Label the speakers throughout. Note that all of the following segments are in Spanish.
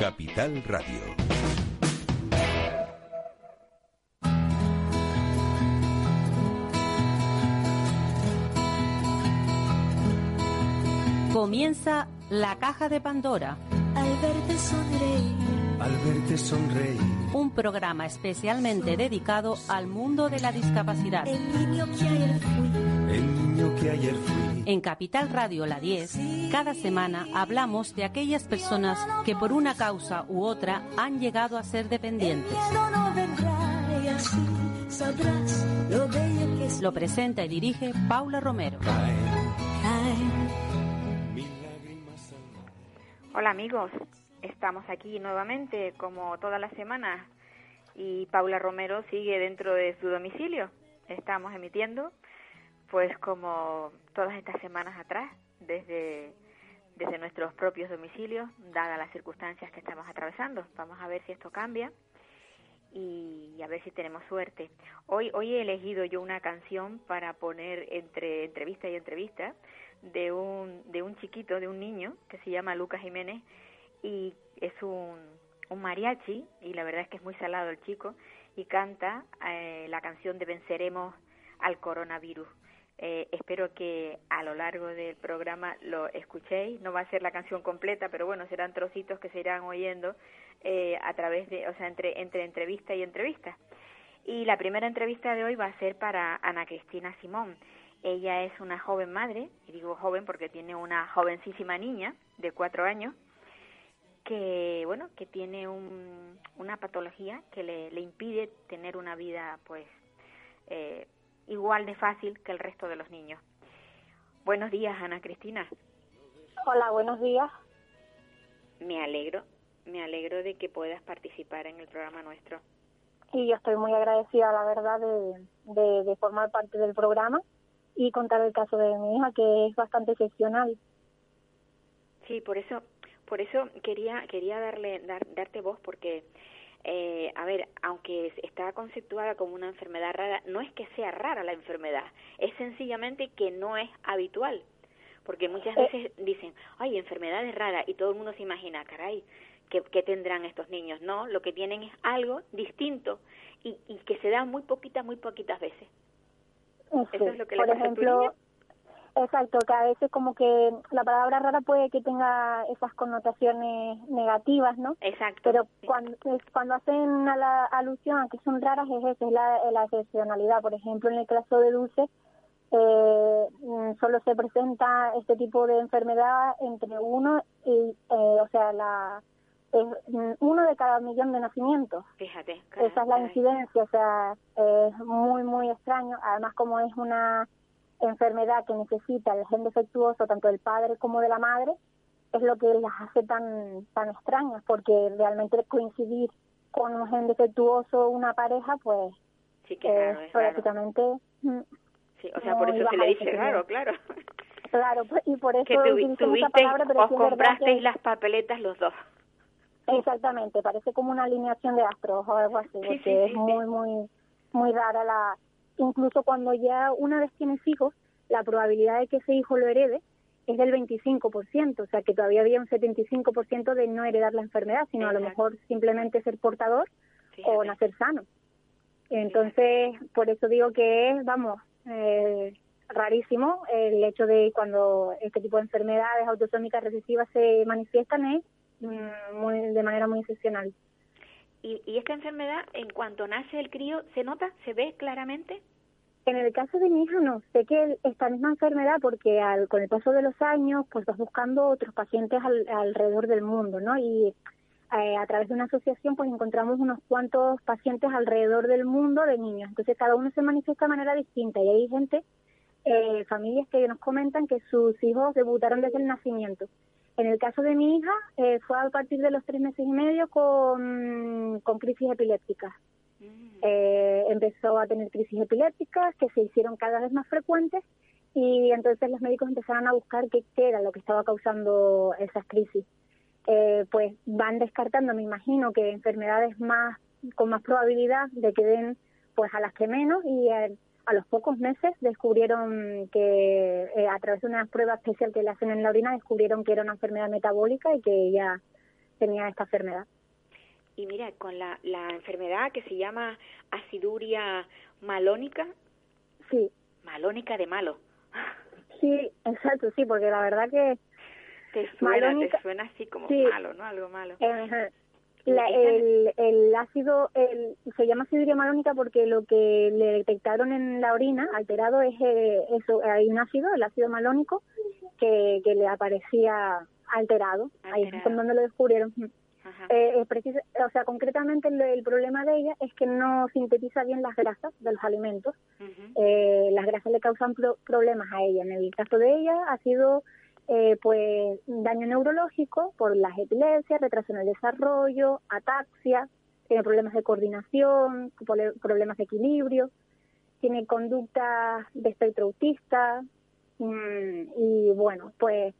Speaker 1: Capital Radio.
Speaker 2: Comienza la caja de Pandora.
Speaker 3: Al verte sonreír.
Speaker 4: Al verte sonreír.
Speaker 2: Un programa especialmente dedicado al mundo de la discapacidad.
Speaker 3: El niño que ayer fui.
Speaker 4: El niño que ayer fui.
Speaker 2: En Capital Radio La 10, cada semana hablamos de aquellas personas que por una causa u otra han llegado a ser dependientes.
Speaker 3: Lo
Speaker 2: presenta y dirige Paula Romero.
Speaker 5: Hola amigos, estamos aquí nuevamente como todas las semanas y Paula Romero sigue dentro de su domicilio. Estamos emitiendo pues como todas estas semanas atrás desde desde nuestros propios domicilios, dadas las circunstancias que estamos atravesando. Vamos a ver si esto cambia y a ver si tenemos suerte. Hoy hoy he elegido yo una canción para poner entre entrevista y entrevista de un de un chiquito, de un niño que se llama Lucas Jiménez y es un, un mariachi y la verdad es que es muy salado el chico y canta eh, la canción de Venceremos al coronavirus. Eh, espero que a lo largo del programa lo escuchéis. No va a ser la canción completa, pero bueno, serán trocitos que se irán oyendo eh, a través de, o sea, entre, entre entrevista y entrevista. Y la primera entrevista de hoy va a ser para Ana Cristina Simón. Ella es una joven madre, y digo joven porque tiene una jovencísima niña de cuatro años, que bueno, que tiene un, una patología que le, le impide tener una vida pues eh, igual de fácil que el resto de los niños. Buenos días, Ana Cristina.
Speaker 6: Hola, buenos días.
Speaker 5: Me alegro, me alegro de que puedas participar en el programa nuestro.
Speaker 6: Y yo estoy muy agradecida, la verdad, de, de, de formar parte del programa y contar el caso de mi hija, que es bastante excepcional.
Speaker 5: Sí, por eso, por eso quería quería darle dar, darte voz porque eh, a ver, aunque está conceptuada como una enfermedad rara, no es que sea rara la enfermedad, es sencillamente que no es habitual. Porque muchas
Speaker 6: Eh.
Speaker 5: veces dicen, ay, enfermedad es rara, y todo el mundo se imagina, caray, ¿qué, qué tendrán estos niños? No, lo que tienen es algo distinto y, y que se da muy poquitas, muy poquitas veces.
Speaker 6: Sí,
Speaker 5: Eso es lo que le pasa a tu
Speaker 6: ejemplo,
Speaker 5: niña.
Speaker 6: Exacto, que a veces como que la palabra rara puede que tenga esas connotaciones negativas, ¿no?
Speaker 5: Exacto.
Speaker 6: Pero cuando, hacen a la alusión a que son raras es eso, es la, la excepcionalidad. Por ejemplo, en el caso de Dulce, eh, mm, solo se presenta este tipo de enfermedad entre uno y, eh, o sea, la es mm, uno de cada millón de nacimientos.
Speaker 5: Fíjate.
Speaker 6: Esa es la incidencia, o sea, es muy, muy extraño. Además, como es una enfermedad que necesita el gen defectuoso tanto del padre como de la madre, es lo que las hace tan, tan extrañas, porque realmente coincidir con un gen defectuoso una pareja, pues
Speaker 5: Sí, que raro,
Speaker 6: es
Speaker 5: raro.
Speaker 6: prácticamente... mm,
Speaker 5: Sí, o sea, por eso se le dice raro, claro.
Speaker 6: Claro, pues, y por eso
Speaker 5: que tuvi-
Speaker 6: utilizan esa
Speaker 5: tuvisteis,
Speaker 6: palabra, pero
Speaker 5: os comprasteis
Speaker 6: que-
Speaker 5: las papeletas los dos.
Speaker 6: Exactamente, parece como una alineación de astros o algo así,
Speaker 5: Sí,
Speaker 6: porque
Speaker 5: sí,
Speaker 6: es muy, muy, muy rara la... Incluso cuando ya una vez tienes hijos, la probabilidad de que ese hijo lo herede es del 25%, o sea que todavía había un 75% de no heredar la enfermedad, sino a lo mejor simplemente ser portador o nacer sano. Entonces, por eso digo que es, vamos, eh, rarísimo el hecho de cuando este tipo de enfermedades autosómicas recesivas se manifiestan es mm, muy, de manera muy excepcional.
Speaker 5: ¿Y, ¿Y esta enfermedad, en cuanto nace el crío, se nota? ¿Se ve claramente?
Speaker 6: En el caso de mi hija no, sé que esta misma enfermedad, porque al, con el paso de los años, pues vas buscando otros pacientes al- alrededor del mundo, ¿no? Y eh, a través de una asociación, pues encontramos unos cuantos pacientes alrededor del mundo de niños. Entonces cada uno se manifiesta de manera distinta y hay gente, eh, familias que nos comentan que sus hijos debutaron desde el nacimiento. En el caso de mi hija, eh, fue a partir de los tres meses y medio con, con crisis epilépticas.
Speaker 5: Mm.
Speaker 6: Eh, empezó a tener crisis epilépticas que se hicieron cada vez más frecuentes y entonces los médicos empezaron a buscar qué, era lo que estaba causando esas crisis. Eh, pues van descartando, me imagino, que enfermedades más con más probabilidad de que den pues a las que menos y eh, a los pocos meses descubrieron que eh, a través de una prueba especial que le hacen en la orina descubrieron que era una enfermedad metabólica y que ella tenía esta enfermedad.
Speaker 5: Y mira, con la, la enfermedad que se llama aciduria malónica.
Speaker 6: Sí.
Speaker 5: Malónica de malo.
Speaker 6: Sí, exacto, sí, porque la verdad que...
Speaker 5: Te suena, te suena así como malo, ¿no? Algo malo.
Speaker 6: La, el, el ácido el, se llama aciduria malónica porque lo que le detectaron en la orina alterado es eh, eso hay un ácido el ácido malónico que, que le aparecía alterado, ahí es donde lo descubrieron. Eh, o sea concretamente el, problema de ella es que no sintetiza bien las grasas de los alimentos. Eh, las grasas le causan problemas a ella. En el caso de ella ha sido eh, pues daño neurológico por las epilepsias, retraso en el desarrollo, ataxia, tiene problemas de coordinación, problemas de equilibrio, tiene conducta de espectro autista mm, y bueno, pues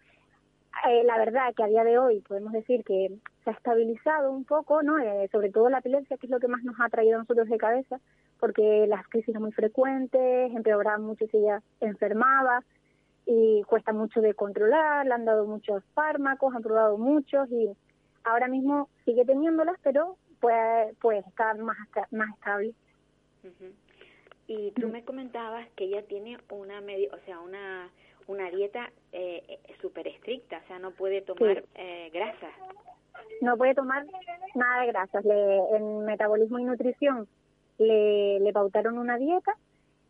Speaker 6: eh, la verdad que a día de hoy podemos decir que se ha estabilizado un poco, ¿no? Eh, sobre todo la epilepsia, que es lo que más nos ha traído a nosotros de cabeza, porque las crisis eran muy frecuentes, empeoraban mucho si ella enfermaba, y cuesta mucho de controlar, le han dado muchos fármacos, han probado muchos y ahora mismo sigue teniéndolas, pero pues, pues está más, más estable.
Speaker 5: Y tú me comentabas que ella tiene una medio, o sea, una una dieta eh, súper estricta, o sea, no puede tomar eh, grasas.
Speaker 6: No puede tomar nada de grasas. Le, en metabolismo y nutrición le, le pautaron una dieta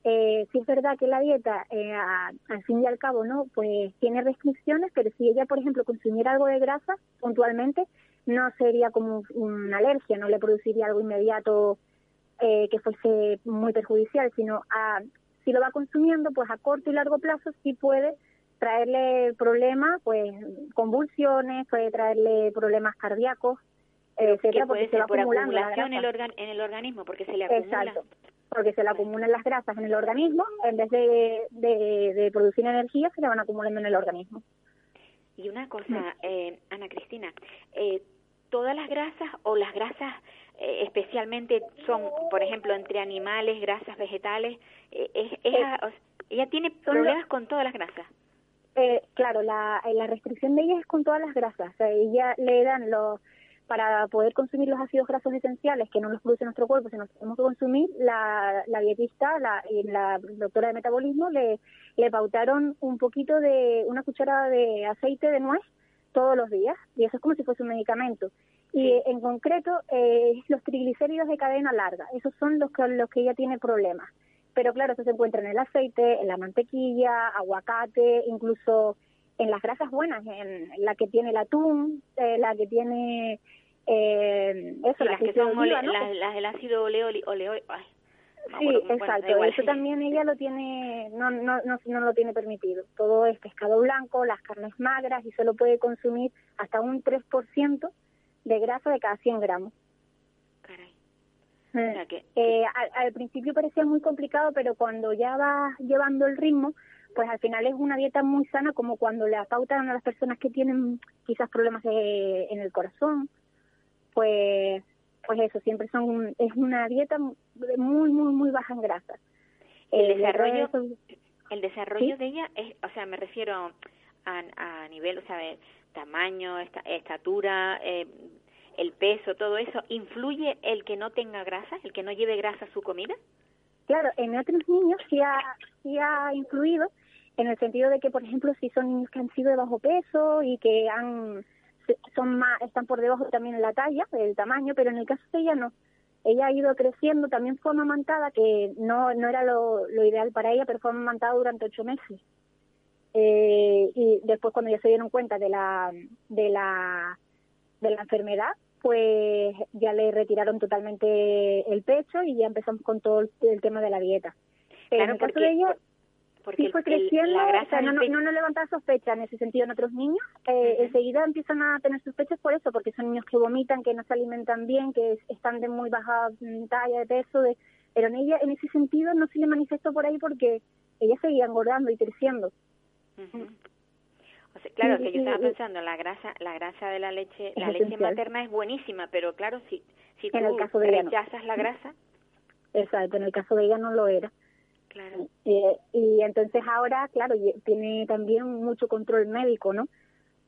Speaker 6: eh, sí es verdad que la dieta, eh, al fin y al cabo, no, pues tiene restricciones, pero si ella, por ejemplo, consumiera algo de grasa puntualmente, no sería como una alergia, no le produciría algo inmediato eh, que fuese muy perjudicial, sino a, si lo va consumiendo, pues a corto y largo plazo sí puede traerle problemas, pues convulsiones, puede traerle problemas cardíacos,
Speaker 5: etcétera, porque se va acumulando en el, en el organismo, porque se le acumula.
Speaker 6: Exacto porque se le acumulan las grasas en el organismo, en vez de, de, producir energía, se le van acumulando en el organismo.
Speaker 5: Y una cosa, eh, Ana Cristina, eh, ¿todas las grasas o las grasas eh, especialmente son, por ejemplo, entre animales, grasas vegetales? es, ¿Ella tiene problemas con todas las grasas?
Speaker 6: claro, la, la restricción de ella es con todas las grasas. O ella le dan los para poder consumir los ácidos grasos esenciales que no los produce nuestro cuerpo, sino que tenemos que consumir, la, la dietista la, la doctora de metabolismo le, le pautaron un poquito de, una cucharada de aceite de nuez todos los días, y eso es como si fuese un medicamento. Y en concreto, eh, los triglicéridos de cadena larga, esos son los que, los que ella tiene problemas. Pero claro, eso se encuentra en el aceite, en la mantequilla, aguacate, incluso en las grasas buenas, en la que tiene el atún, eh, la que tiene eh, eso,
Speaker 5: las que son las, del ácido oleo, oleo
Speaker 6: sí, exacto. eso también ella lo tiene, no, no, no, no lo tiene permitido. Todo es pescado blanco, las carnes magras y solo puede consumir hasta un 3% de grasa de cada 100 gramos.
Speaker 5: Caray.
Speaker 6: Eh, eh, al, principio parecía muy complicado, pero cuando ya va llevando el ritmo, pues al final es una dieta muy sana, como cuando le pautan a las personas que tienen quizás problemas en el corazón pues pues eso, siempre son es una dieta muy, muy, muy baja en grasa.
Speaker 5: El, desarrollo, el desarrollo de ella, es, o sea, me refiero a, a nivel, o sea, de tamaño, estatura, eh, el peso, todo eso, ¿influye el que no tenga grasa, el que no lleve grasa a su comida?
Speaker 6: Claro, en otros niños sí ha, sí ha influido, en el sentido de que, por ejemplo, si son niños que han sido de bajo peso y que han son más, están por debajo también en la talla, el tamaño, pero en el caso de ella no. Ella ha ido creciendo, también fue amamantada, que no, no era lo, lo ideal para ella, pero fue amamantada durante ocho meses. Eh, y después cuando ya se dieron cuenta de la, de la, de la enfermedad, pues ya le retiraron totalmente el pecho y ya empezamos con todo el, tema de la dieta.
Speaker 5: Pero en el caso de ella,
Speaker 6: porque sí fue creciendo, o sea, no, no, no, levantaba sospechas en ese sentido en otros niños. Eh, Enseguida empiezan a tener sospechas por eso, porque son niños que vomitan, que no se alimentan bien, que están de muy baja mm, talla de peso, de, pero en ella, en ese sentido, no se le manifestó por ahí porque ella seguía engordando y creciendo.
Speaker 5: O sea, claro, que yo estaba pensando, la grasa, la grasa de la leche, la leche materna es buenísima, pero claro, si, si tú
Speaker 6: en el caso de
Speaker 5: rechazas la grasa.
Speaker 6: Exacto, en el caso de ella no lo era. Eh, y entonces ahora, claro, tiene también mucho control médico, ¿no?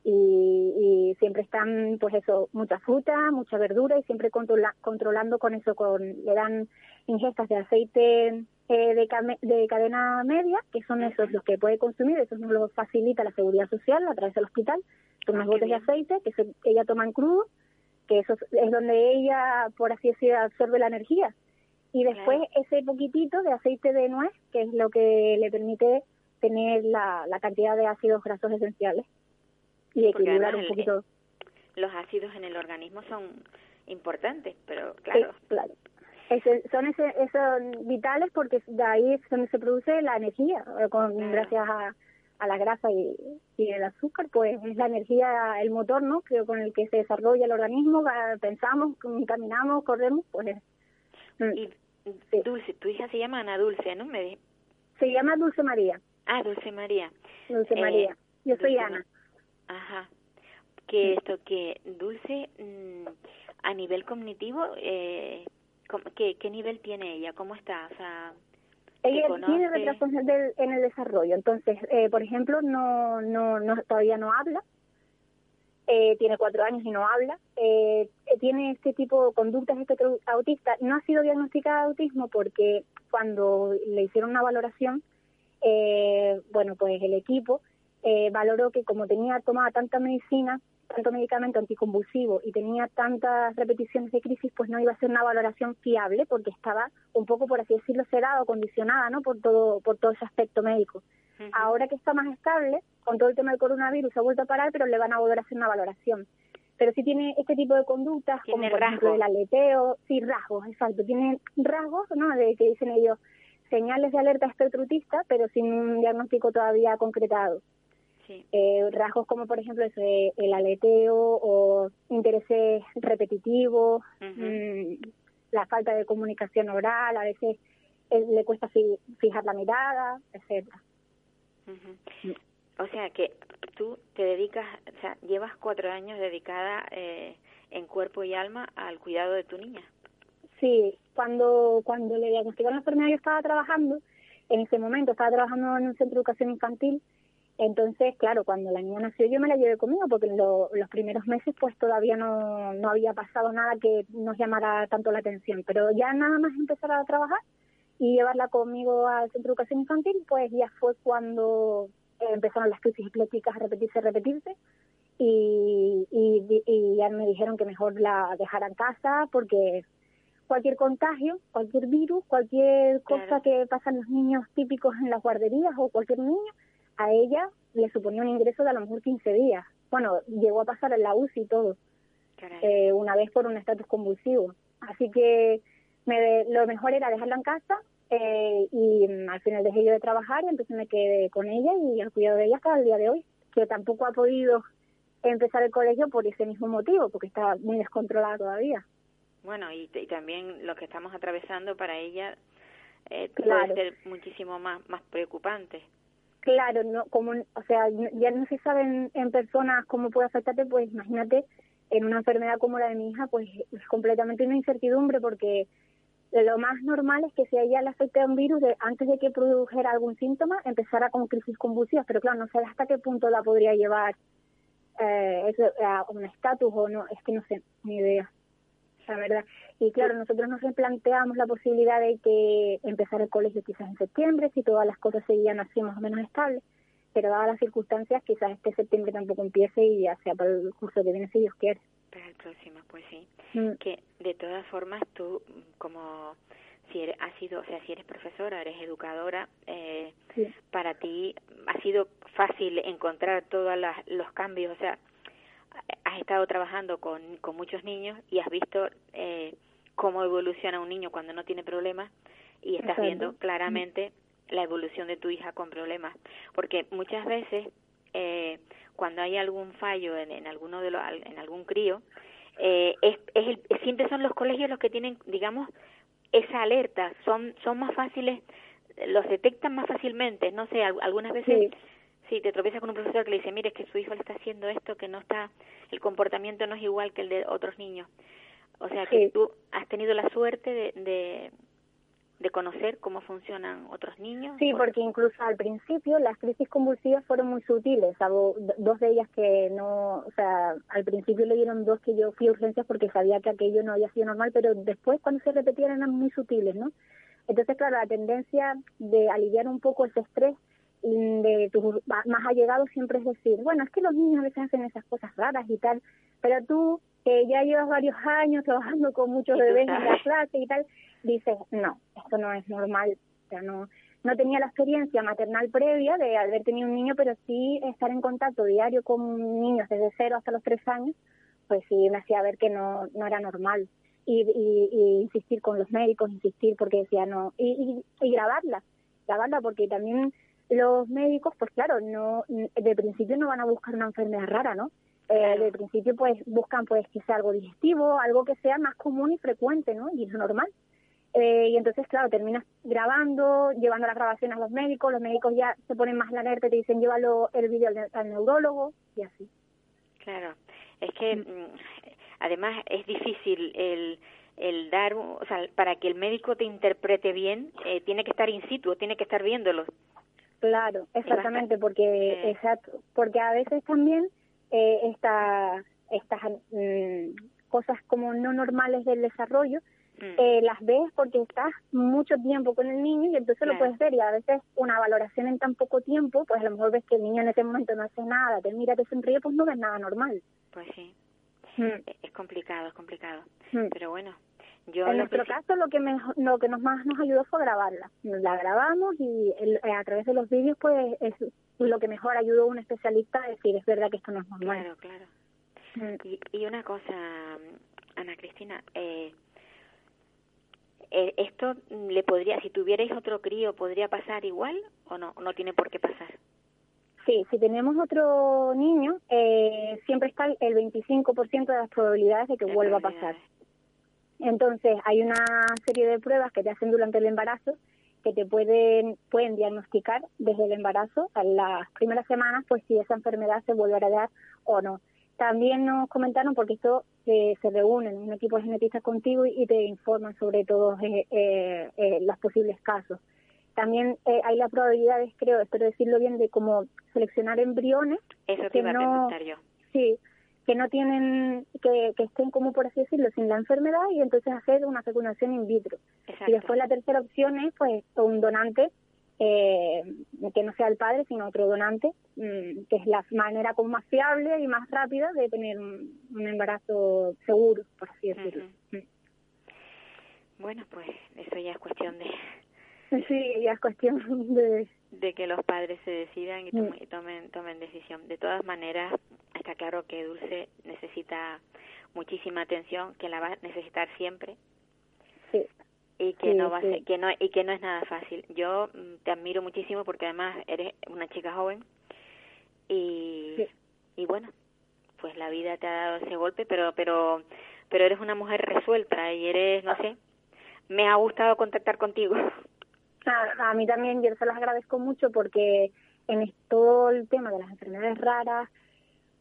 Speaker 6: y, siempre están, pues eso, mucha fruta, mucha verdura y siempre controla, controlando con eso, con le dan ingestas de aceite eh, de, de, cadena media, que son esos los que puede consumir, eso nos lo facilita la seguridad social a través del hospital, son unos ah, botes de aceite que ella toma en crudo, que eso es donde ella, por así decirlo, absorbe la energía. Y después ese poquitito de aceite de nuez, que es lo que le permite tener la, la cantidad de ácidos grasos esenciales y equilibrar un poquito.
Speaker 5: los ácidos en el organismo son importantes, pero claro.
Speaker 6: claro. son ese, esos vitales porque de ahí es donde se produce la energía, eh, con, gracias a, a la grasa y, y, el azúcar, pues es la energía, el motor, ¿no? Que con el que se desarrolla el organismo, pensamos, caminamos, corremos, pues.
Speaker 5: Mm, Dulce, tu hija se llama Ana Dulce, ¿no? Me
Speaker 6: se llama Dulce María.
Speaker 5: Ah, Dulce María.
Speaker 6: Dulce María. Eh, Yo soy Ana.
Speaker 5: Ajá. Que esto, que Dulce, mm, a nivel cognitivo, eh, ¿qué, ¿qué nivel tiene ella? ¿Cómo está? O sea,
Speaker 6: ella tiene retraso en el desarrollo, entonces, eh, por ejemplo, no, no, no, todavía no habla, eh, tiene cuatro años y no habla, eh, tiene este tipo de conductas espectro autista. No ha sido diagnosticada de autismo porque cuando le hicieron una valoración, eh, bueno, pues el equipo eh, valoró que como tenía tomada tanta medicina, tanto medicamento anticonvulsivo y tenía tantas repeticiones de crisis, pues no iba a ser una valoración fiable porque estaba un poco, por así decirlo, cerrado, condicionada, ¿no? Por todo, por todo ese aspecto médico. Ahora que está más estable, con todo el tema del coronavirus, ha vuelto a parar, pero le van a volver a hacer una valoración. Pero si tiene este tipo de conductas, como por ejemplo el aleteo, sí, rasgos, exacto, tiene rasgos, ¿no? De que dicen ellos, señales de alerta espectrutista, pero sin un diagnóstico todavía concretado. Eh, rasgos como por ejemplo ese, el aleteo o intereses repetitivos, mm, la falta de comunicación oral, a veces eh, le cuesta fijar la mirada, etcétera.
Speaker 5: O sea que tú te dedicas, o sea, llevas cuatro años dedicada eh, en cuerpo y alma al cuidado de tu niña.
Speaker 6: Sí, cuando cuando le diagnosticaron la enfermedad yo estaba trabajando, en ese momento estaba trabajando en un centro de educación infantil entonces, claro, cuando la niña nació yo me la llevé conmigo porque en los primeros meses pues todavía no, no había pasado nada que nos llamara tanto la atención, pero ya nada más empezar a trabajar y llevarla conmigo al centro de educación infantil, pues ya fue cuando empezaron las crisis epilépticas a repetirse, repetirse. Y, y, y ya me dijeron que mejor la dejara en casa porque cualquier contagio, cualquier virus, cualquier cosa que pasan los niños típicos en las guarderías o cualquier niño, a ella le suponía un ingreso de a lo mejor 15 días. Bueno, llegó a pasar en la UCI y todo, eh, una vez por un estatus convulsivo. Así que me, lo mejor era dejarla en casa eh, y mm, al final dejé yo de trabajar y entonces me quedé con ella y al cuidado de ella hasta el día de hoy, que tampoco ha podido empezar el colegio por ese mismo motivo, porque está muy descontrolada todavía.
Speaker 5: Bueno, y, y también lo que estamos atravesando para ella eh, puede ser muchísimo más, más preocupante.
Speaker 6: Claro, no, como, o sea, ya no se sabe en, personas cómo puede afectarte, pues imagínate en una enfermedad como la de mi hija, pues es completamente una incertidumbre porque lo más normal es que si a ella le afecta un virus, antes de que produjera algún síntoma, empezara con crisis convulsivas, pero claro, no sé hasta qué punto la podría llevar eh, a un estatus o no, es que no sé, ni idea la verdad. Y claro, nosotros nos replanteamos la posibilidad de que empezar el colegio quizás en septiembre, si todas las cosas seguían así más o menos estables, pero dadas las circunstancias, quizás este septiembre tampoco empiece y ya sea para el curso que viene, si Dios quiere.
Speaker 5: Para el próximo, pues sí. Mm. Que de todas formas tú, como si eres, has sido, o sea, si eres profesora, eres educadora, eh, para ti ha sido fácil encontrar todos los cambios, o sea, has estado trabajando con, con muchos niños y has visto eh, cómo evoluciona un niño cuando no tiene problemas y estás viendo claramente la evolución de tu hija con problemas. Porque muchas veces, eh, cuando hay algún fallo en, en alguno de los, en algún crío, eh, es, es siempre son los colegios los que tienen, digamos, esa alerta, son, son más fáciles, los detectan más fácilmente, no sé, algunas veces Sí, te tropiezas con un profesor que le dice, mire, es que su hijo le está haciendo esto, que no está, el comportamiento no es igual que el de otros niños. O sea, que tú has tenido la suerte de, de conocer cómo funcionan otros niños.
Speaker 6: Sí, porque incluso al principio las crisis convulsivas fueron muy sutiles, salvo dos de ellas que no, o sea, al principio le dieron dos que yo fui a urgencias porque sabía que aquello no había sido normal, pero después cuando se repetían eran muy sutiles, ¿no? Entonces, claro, la tendencia de aliviar un poco ese estrés de tus más allegados siempre es decir, bueno, es que los niños a veces hacen esas cosas raras y tal, pero tú que ya llevas varios años trabajando con muchos bebés en la clase y tal, dices, no, esto no es normal, o sea, no, no tenía la experiencia maternal previa de haber tenido un niño, pero sí estar en contacto diario con niños desde cero hasta los tres años, pues sí me hacía ver que no, no era normal. Y, y, insistir con los médicos, insistir porque decía no, y, y, y grabarla, grabarla porque también los médicos, pues claro, no de principio no van a buscar una enfermedad rara, ¿no? Eh, de principio pues buscan pues sea algo digestivo, algo que sea más común y frecuente, ¿no? Y es normal. Eh, y entonces, claro, terminas grabando, llevando las grabaciones a los médicos, los médicos ya se ponen más la alerta y te dicen llévalo el vídeo al, neurólogo y así.
Speaker 5: Claro, es que mm, además es difícil el el dar, o sea, para que el médico te interprete bien, eh, tiene que estar in situ, tiene que estar viéndolo.
Speaker 6: Claro, exactamente, porque exacto, porque a veces también eh, esta, estas mm, cosas como no normales del desarrollo mm. eh, las ves porque estás mucho tiempo con el niño y entonces lo puedes ver y a veces una valoración en tan poco tiempo, pues a lo mejor ves que el niño en ese momento no hace nada, te mira, te sonríe, pues no ves nada normal.
Speaker 5: Pues sí, mm. es complicado, es complicado, pero bueno,
Speaker 6: en nuestro caso lo que lo que nos más nos ayudó fue grabarla. La grabamos y eh, a través de los vídeos pues es lo que mejor ayudó a un especialista a decir es verdad que esto no es normal.
Speaker 5: Claro, claro. Mm. Y, y, una cosa, Ana Cristina, eh, eh, esto le podría, si tuvierais otro crío, podría pasar igual o no, no tiene por qué pasar.
Speaker 6: Sí, si tenemos otro niño, eh, siempre está el 25% de las probabilidades de que vuelva a pasar. Entonces, hay una serie de pruebas que te hacen durante el embarazo que te pueden pueden diagnosticar desde el embarazo a las primeras semanas, pues si esa enfermedad se vuelve a dar o no. También nos comentaron, porque esto eh, se reúnen un equipo de genetistas contigo y, te informan sobre todos eh, eh, los posibles casos. También hay la probabilidad, creo, espero decirlo bien, de cómo seleccionar embriones.
Speaker 5: Eso te iba a preguntar yo.
Speaker 6: Sí, que no tienen, que, que estén como por así decirlo, sin la enfermedad y entonces hacer una fecundación in vitro. Y después la tercera opción es pues un donante eh, que no sea el padre, sino otro donante, mm, que es la manera como más fiable y más rápida de tener un, embarazo seguro, por así decirlo. Mm.
Speaker 5: Bueno, pues eso ya es cuestión de...
Speaker 6: Sí, ya es cuestión de...
Speaker 5: De que los padres se decidan y mm. tomen, tomen, tomen decisión. De todas maneras, está claro que Dulce necesita muchísima atención, que la va a necesitar siempre.
Speaker 6: Sí.
Speaker 5: Y que no va a ser, que no y que no es nada fácil. Yo mm, te admiro muchísimo porque además eres una chica joven y y bueno, pues la vida te ha dado ese golpe, pero pero pero eres una mujer resuelta y eres, no sé, me ha gustado contactar contigo.
Speaker 6: A, a mí también, yo se los agradezco mucho porque en todo el tema de las enfermedades raras,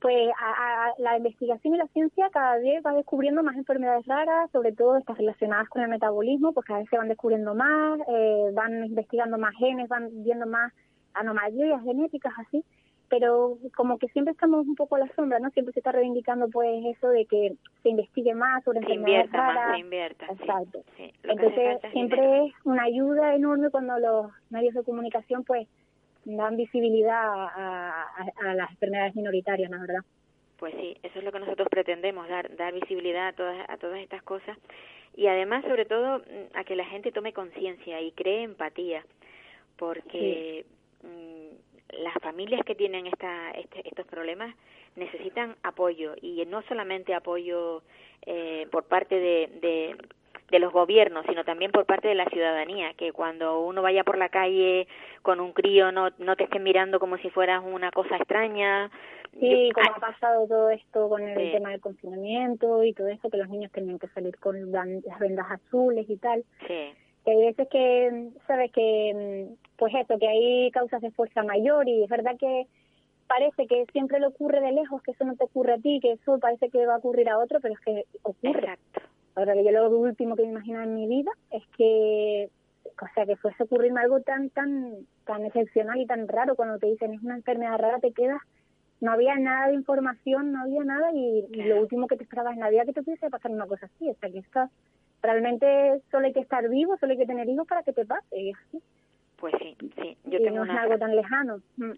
Speaker 6: pues a, la investigación y la ciencia cada vez va descubriendo más enfermedades raras, sobre todo estas relacionadas con el metabolismo, pues cada vez se van descubriendo más, eh, van investigando más genes, van viendo más anomalías genéticas así, pero como que siempre estamos un poco a la sombra, ¿no? Siempre se está reivindicando pues eso de que se investigue más sobre enfermedades raras.
Speaker 5: Más, se invierta,
Speaker 6: Exacto. Entonces siempre es una ayuda enorme cuando los medios de comunicación pues dan visibilidad a, las enfermedades minoritarias, la verdad.
Speaker 5: Pues sí, eso es lo que nosotros pretendemos, dar, dar visibilidad a todas, a todas estas cosas y además, sobre todo, mm, a que la gente tome conciencia y cree empatía, porque mm, las familias que tienen esta, este, estos problemas necesitan apoyo y no solamente apoyo eh, por parte de de los gobiernos, sino también por parte de la ciudadanía, que cuando uno vaya por la calle con un crío no, no te estén mirando como si fueras una cosa extraña.
Speaker 6: Sí, como ha pasado todo esto con el tema del confinamiento y todo esto, que los niños tienen que salir con las vendas azules y tal.
Speaker 5: Sí.
Speaker 6: Que hay veces que, sabes que, pues eso, que hay causas de fuerza mayor y es verdad que parece que siempre le ocurre de lejos, que eso no te ocurre a ti, que eso parece que va a ocurrir a otro, pero es que ocurre.
Speaker 5: Exacto.
Speaker 6: Ahora que yo lo último que me imagino en mi vida es que o sea, que fuese a ocurrirme algo tan, tan, tan excepcional y tan raro cuando te dicen es una enfermedad rara, te quedas, no había nada de información, no había nada y, y lo último que te esperabas en la vida que te pudiese pasar una cosa así, o sea, que estás, realmente solo hay que estar vivo, solo hay que tener hijos para que te pase, y así.
Speaker 5: Pues sí, sí. Yo
Speaker 6: y
Speaker 5: tengo
Speaker 6: no es
Speaker 5: una
Speaker 6: algo tan lejano. Mm.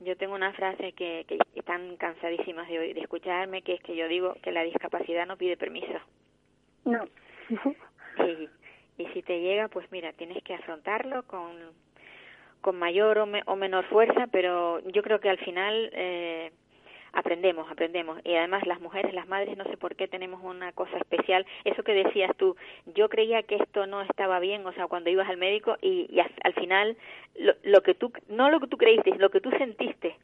Speaker 5: Yo tengo una frase que, que están cansadísimas de escucharme, que es que yo digo que la discapacidad no pide permiso.
Speaker 6: No.
Speaker 5: Y, y si te llega, pues mira, tienes que afrontarlo con, con mayor o, me- o menor fuerza, pero yo creo que al final eh, aprendemos, aprendemos. Y además las mujeres, las madres, no sé por qué tenemos una cosa especial. Eso que decías tú, yo creía que esto no estaba bien, o sea, cuando ibas al médico y, y al, al final lo, lo que tú, no lo que tú creíste, lo que tú sentiste.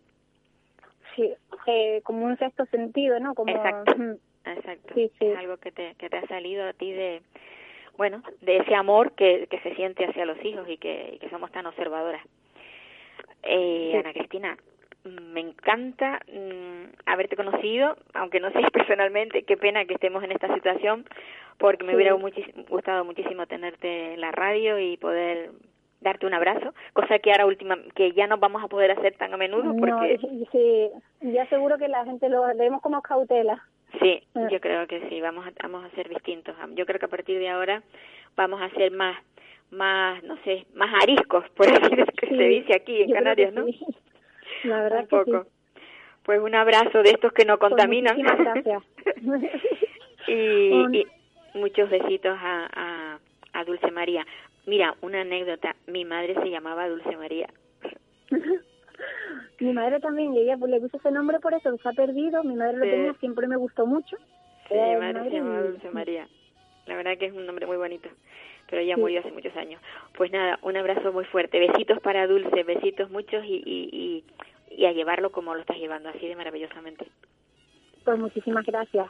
Speaker 6: Sí, eh, como un sexto sentido, ¿no? Como,
Speaker 5: Exacto.
Speaker 6: mm,
Speaker 5: Exacto.
Speaker 6: Sí, sí.
Speaker 5: Es algo que te, que te ha salido a ti de, bueno, de ese amor que, que se siente hacia los hijos y que, y que somos tan observadoras. Eh,
Speaker 6: Sí.
Speaker 5: Ana Cristina, me encanta mm, haberte conocido, aunque no sé personalmente, qué pena que estemos en esta situación, porque me
Speaker 6: Sí.
Speaker 5: hubiera gustado muchísimo tenerte en la radio y poder darte un abrazo, cosa que ahora última, que ya no vamos a poder hacer tan a menudo
Speaker 6: No,
Speaker 5: porque
Speaker 6: y sí, ya seguro que la gente lo vemos como cautela.
Speaker 5: Sí,
Speaker 6: Mm.
Speaker 5: yo creo que sí, vamos a, vamos a ser distintos. Yo creo que a partir de ahora vamos a ser más, más, no sé, más ariscos, por así decir, que
Speaker 6: Sí,
Speaker 5: se dice aquí en Canarias, ¿no?
Speaker 6: sí. La verdad
Speaker 5: Un
Speaker 6: que
Speaker 5: poco.
Speaker 6: sí.
Speaker 5: Pues un abrazo de estos que no
Speaker 6: Pues
Speaker 5: contaminan.
Speaker 6: gracias.
Speaker 5: y,
Speaker 6: Un-
Speaker 5: y muchos besitos a, a, a Dulce María. Mira, una anécdota. Mi madre se llamaba Dulce María.
Speaker 6: Mi madre también, y ella pues, le puso ese nombre por eso, se ha perdido. Mi madre lo
Speaker 5: Sí.
Speaker 6: tenía, siempre me gustó mucho.
Speaker 5: Sí, mi madre se llamaba Dulce María. La verdad que es un nombre muy bonito, pero ella
Speaker 6: Sí.
Speaker 5: murió hace muchos años. Pues nada, un abrazo muy fuerte. Besitos para Dulce, besitos muchos y, y, y, y a llevarlo como lo estás llevando, así de maravillosamente.
Speaker 6: Pues muchísimas gracias.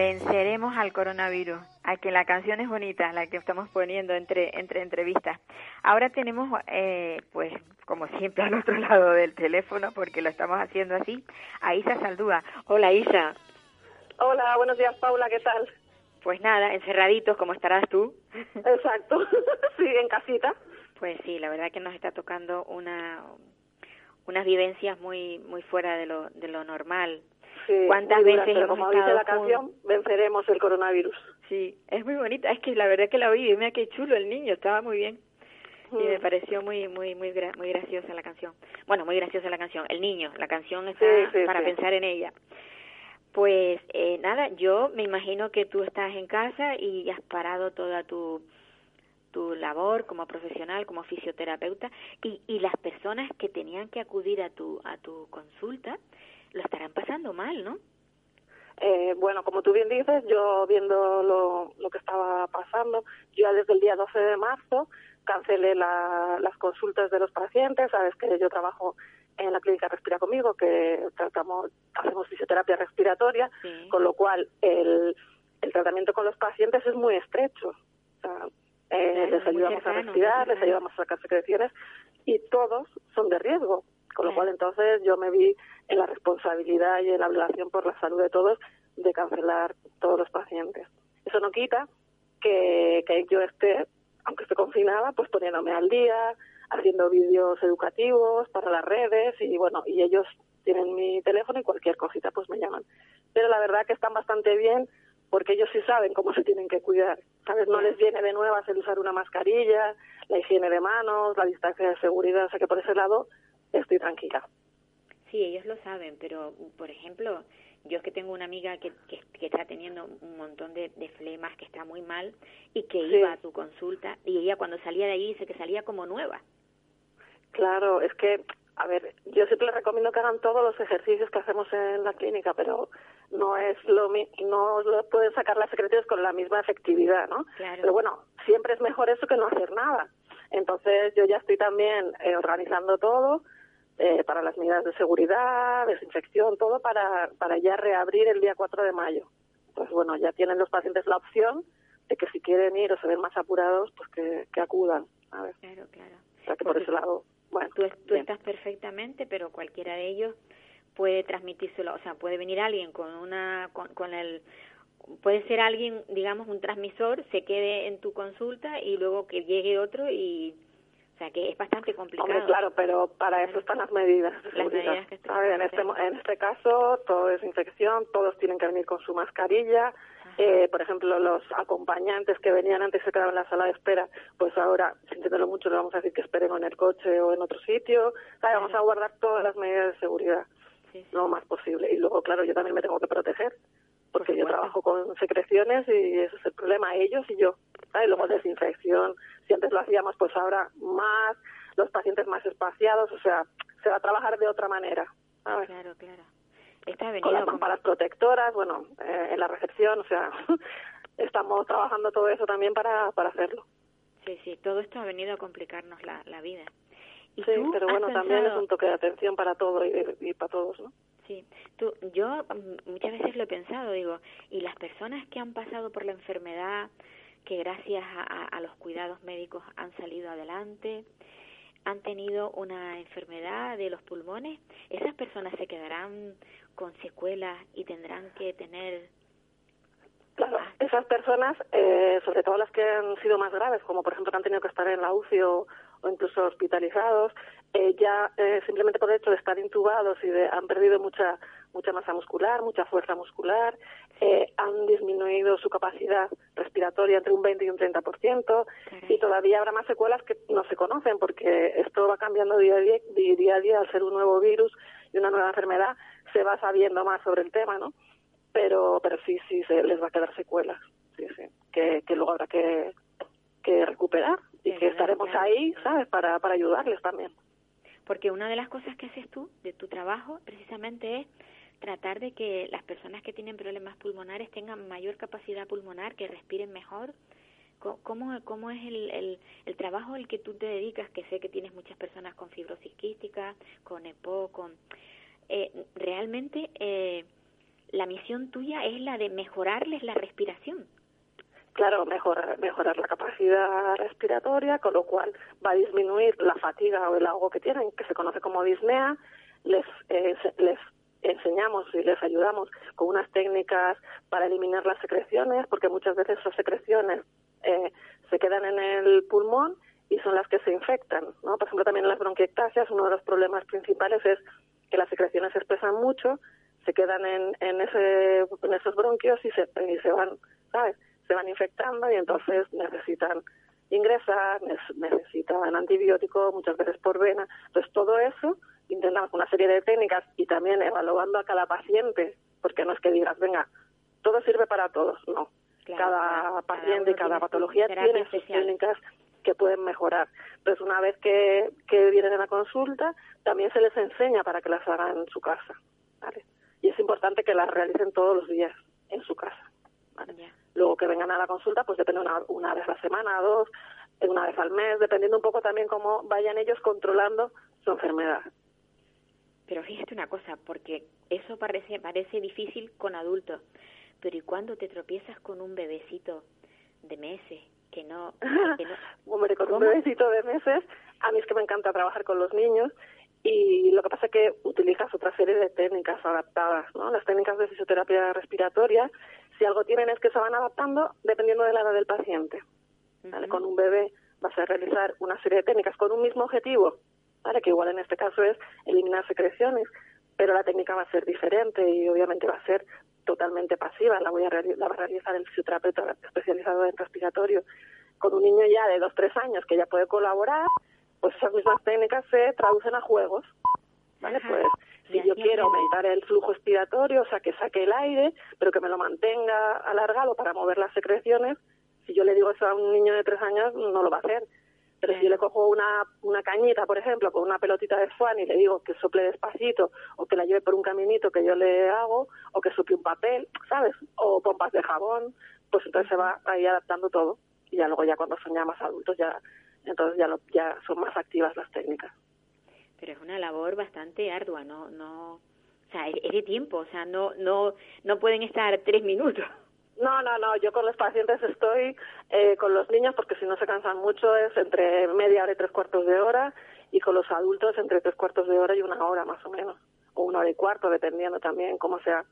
Speaker 1: Venceremos
Speaker 5: al coronavirus. A que la canción es bonita, la que estamos poniendo entre entre entrevistas. Ahora tenemos, eh, pues, como siempre al otro lado del teléfono, porque lo estamos haciendo así, a Isa Saldúa. Hola Isa.
Speaker 7: Hola, buenos días, Paula, ¿qué tal?
Speaker 5: Pues nada, encerraditos, como estarás tú.
Speaker 7: Exacto, sí, en casita.
Speaker 5: Pues sí, la verdad que nos está tocando una unas vivencias muy muy fuera de lo de lo normal.
Speaker 7: Sí,
Speaker 5: ¿Cuántas veces hemos
Speaker 7: como dice la canción, venceremos el coronavirus.
Speaker 5: Sí, es muy bonita. Es que la verdad que la oí y mira qué chulo el niño, estaba muy bien. Y me
Speaker 7: Mm.
Speaker 5: pareció muy muy muy gra- muy graciosa la canción. Bueno, muy graciosa la canción. El niño, la canción está
Speaker 7: Sí, sí,
Speaker 5: para pensar en ella. Pues eh, nada, yo me imagino que tú estás en casa y has parado toda tu tu labor como profesional, como fisioterapeuta y, y las personas que tenían que acudir a tu a tu consulta lo estarán pasando mal, ¿no?
Speaker 7: Eh, bueno, como tú bien dices, yo viendo lo, lo que estaba pasando, yo ya desde el día 12 de marzo cancelé la- las consultas de los pacientes, sabes que yo trabajo en la clínica Respira Conmigo, que tratamos, hacemos fisioterapia respiratoria,
Speaker 5: Sí.
Speaker 7: con lo cual el, el tratamiento con los pacientes es muy estrecho. O sea, eh,
Speaker 5: Claro,
Speaker 7: les ayudamos
Speaker 5: cercano,
Speaker 7: a respirar, les ayudamos a sacar secreciones y todos son de riesgo. Con lo cual entonces yo me vi en la responsabilidad y en la obligación por la salud de todos de cancelar todos los pacientes. Eso no quita que, que yo esté, aunque esté confinada, pues poniéndome al día, haciendo vídeos educativos para las redes y bueno, y ellos tienen mi teléfono y cualquier cosita pues me llaman. Pero la verdad que están bastante bien porque ellos sí saben cómo se tienen que cuidar. ¿Sabes? No les viene de nuevas el usar una mascarilla, la higiene de manos, la distancia de seguridad, o sea que por ese lado estoy tranquila.
Speaker 5: Sí, ellos lo saben, pero por ejemplo, yo es que tengo una amiga que, que, está teniendo un montón de, de, flemas, que está muy mal y que iba a tu consulta y ella cuando salía de ahí dice que salía como nueva.
Speaker 7: Claro, es que, a ver, yo siempre les recomiendo que hagan todos los ejercicios que hacemos en la clínica, pero no es lo no pueden sacar las secreciones con la misma efectividad, ¿no? Pero bueno, siempre es mejor eso que no hacer nada. Entonces yo ya estoy también eh, organizando todo eh, para las medidas de seguridad, desinfección, todo para, para ya reabrir el día 4 de mayo. Pues bueno, ya tienen los pacientes la opción de que si quieren ir o se ven más apurados, pues que, que acudan. A ver.
Speaker 5: Claro, claro.
Speaker 7: O sea que por ese lado, bueno.
Speaker 5: Tú, tú estás perfectamente, pero cualquiera de ellos puede transmitírselo, o sea, puede venir alguien con una con, con el puede ser alguien, digamos, un transmisor, se quede en tu consulta y luego que llegue otro y sea que es bastante complicado.
Speaker 7: Hombre, claro, pero para eso están las medidas.
Speaker 5: las medidas que
Speaker 7: en este en este caso todo es infección, todos tienen que venir con su mascarilla. Eh, por ejemplo, los acompañantes que venían antes se quedaban en la sala de espera, pues ahora, sintiéndolo mucho, le vamos a decir que esperen en el coche o en otro sitio. Vamos a guardar todas las medidas de seguridad lo más posible. Y luego, claro, yo también me tengo que proteger, porque yo trabajo con secreciones y ese es el problema, ellos y yo. Y luego desinfección, si antes lo hacíamos, pues ahora más, los pacientes más espaciados, o sea, se va a trabajar de otra manera.
Speaker 5: Claro, claro. Está
Speaker 7: con las lámparas protectoras, bueno, eh, en la recepción, o sea, estamos trabajando todo eso también para, para hacerlo.
Speaker 5: Sí, sí, todo esto ha venido a complicarnos la, la vida
Speaker 7: sí, pero bueno, también es un toque de atención para todo y, para todos, ¿no?
Speaker 5: Sí, tú, yo mm, muchas veces lo he pensado, digo, y las personas que han pasado por la enfermedad, que gracias a, a los cuidados médicos han salido adelante, han tenido una enfermedad de los pulmones, esas personas se quedarán con secuelas y tendrán que tener
Speaker 7: Claro, esas personas, eh, sobre todo las que han sido más graves, como por ejemplo que han tenido que estar en la UCI o, o incluso hospitalizados, eh, ya eh, simplemente por el hecho de estar intubados y de han perdido mucha mucha masa muscular, mucha fuerza muscular, eh, han disminuido su capacidad respiratoria entre un 20 y un 30%, y todavía habrá más secuelas que no se conocen, porque esto va cambiando día a día, día a día al ser un nuevo virus y una nueva enfermedad, se va sabiendo más sobre el tema, ¿no? Pero, pero sí, sí, se les va a quedar secuelas, sí, sí, que, que luego habrá que, que recuperar y que estaremos ahí, ¿sabes?, para, para ayudarles también.
Speaker 5: Porque una de las cosas que haces tú de tu trabajo precisamente es tratar de que las personas que tienen problemas pulmonares tengan mayor capacidad pulmonar, que respiren mejor. ¿Cómo, es el, el, el trabajo al que tú te dedicas? Que sé que tienes muchas personas con fibrosis quística, con EPO, con... Eh, realmente eh, la misión tuya es la de mejorarles la respiración
Speaker 7: claro, mejorar, mejorar la capacidad respiratoria, con lo cual va a disminuir la fatiga o el ahogo que tienen, que se conoce como disnea. Les, eh, les enseñamos y les ayudamos con unas técnicas para eliminar las secreciones, porque muchas veces esas secreciones eh, se quedan en el pulmón y son las que se infectan. ¿no? Por ejemplo, también en las bronquiectasias uno de los problemas principales es que las secreciones se expresan mucho, se quedan en, en, ese, en esos bronquios y se, y se van, ¿sabes? Se van infectando y entonces necesitan ingresar, necesitan antibiótico, muchas veces por vena. Entonces, todo eso intentamos una serie de técnicas y también evaluando a cada paciente, porque no es que digas, venga, todo sirve para todos, no. cada paciente y cada patología tiene sus técnicas que pueden mejorar. Entonces, una vez que, que vienen a la consulta, también se les enseña para que las hagan en su casa. ¿vale? Y es importante que las realicen todos los días en su casa. Luego que vengan a la consulta, pues depende una, una vez a la semana, dos, una vez al mes, dependiendo un poco también cómo vayan ellos controlando su enfermedad.
Speaker 5: Pero fíjate una cosa, porque eso parece, parece difícil con adultos, pero ¿y cuando te tropiezas con un bebecito de meses que no... Que no...
Speaker 7: Hombre, con un bebecito de meses, a mí es que me encanta trabajar con los niños y lo que pasa es que utilizas otra serie de técnicas adaptadas, ¿no? Las técnicas de fisioterapia respiratoria si algo tienen es que se van adaptando dependiendo de la edad del paciente. ¿vale? Con un bebé vas a realizar una serie de técnicas con un mismo objetivo, ¿vale? que igual en este caso es eliminar secreciones, pero la técnica va a ser diferente y obviamente va a ser totalmente pasiva. La voy a la va a realizar el fisioterapeuta especializado en respiratorio con un niño ya de dos tres años que ya puede colaborar. Pues esas mismas técnicas se traducen a juegos, ¿vale? Pues quiero aumentar el flujo expiratorio, o sea, que saque el aire, pero que me lo mantenga alargado para mover las secreciones, si yo le digo eso a un niño de tres años, no lo va a hacer. Pero si yo le cojo una, una cañita, por ejemplo, con una pelotita de swan y le digo que sople despacito o que la lleve por un caminito que yo le hago o que sople un papel, ¿sabes? O pompas de jabón, pues entonces se va ahí adaptando todo. Y ya luego ya cuando son ya más adultos ya entonces ya, lo, ya son más activas las técnicas.
Speaker 5: Pero es una labor bastante ardua, ¿no? no o sea, es de tiempo, o sea, no, no, no pueden estar tres minutos.
Speaker 7: No, no, no, yo con los pacientes estoy, eh, con los niños, porque si no se cansan mucho, es entre media hora y tres cuartos de hora, y con los adultos entre tres cuartos de hora y una hora más o menos, o una hora y cuarto, dependiendo también cómo sea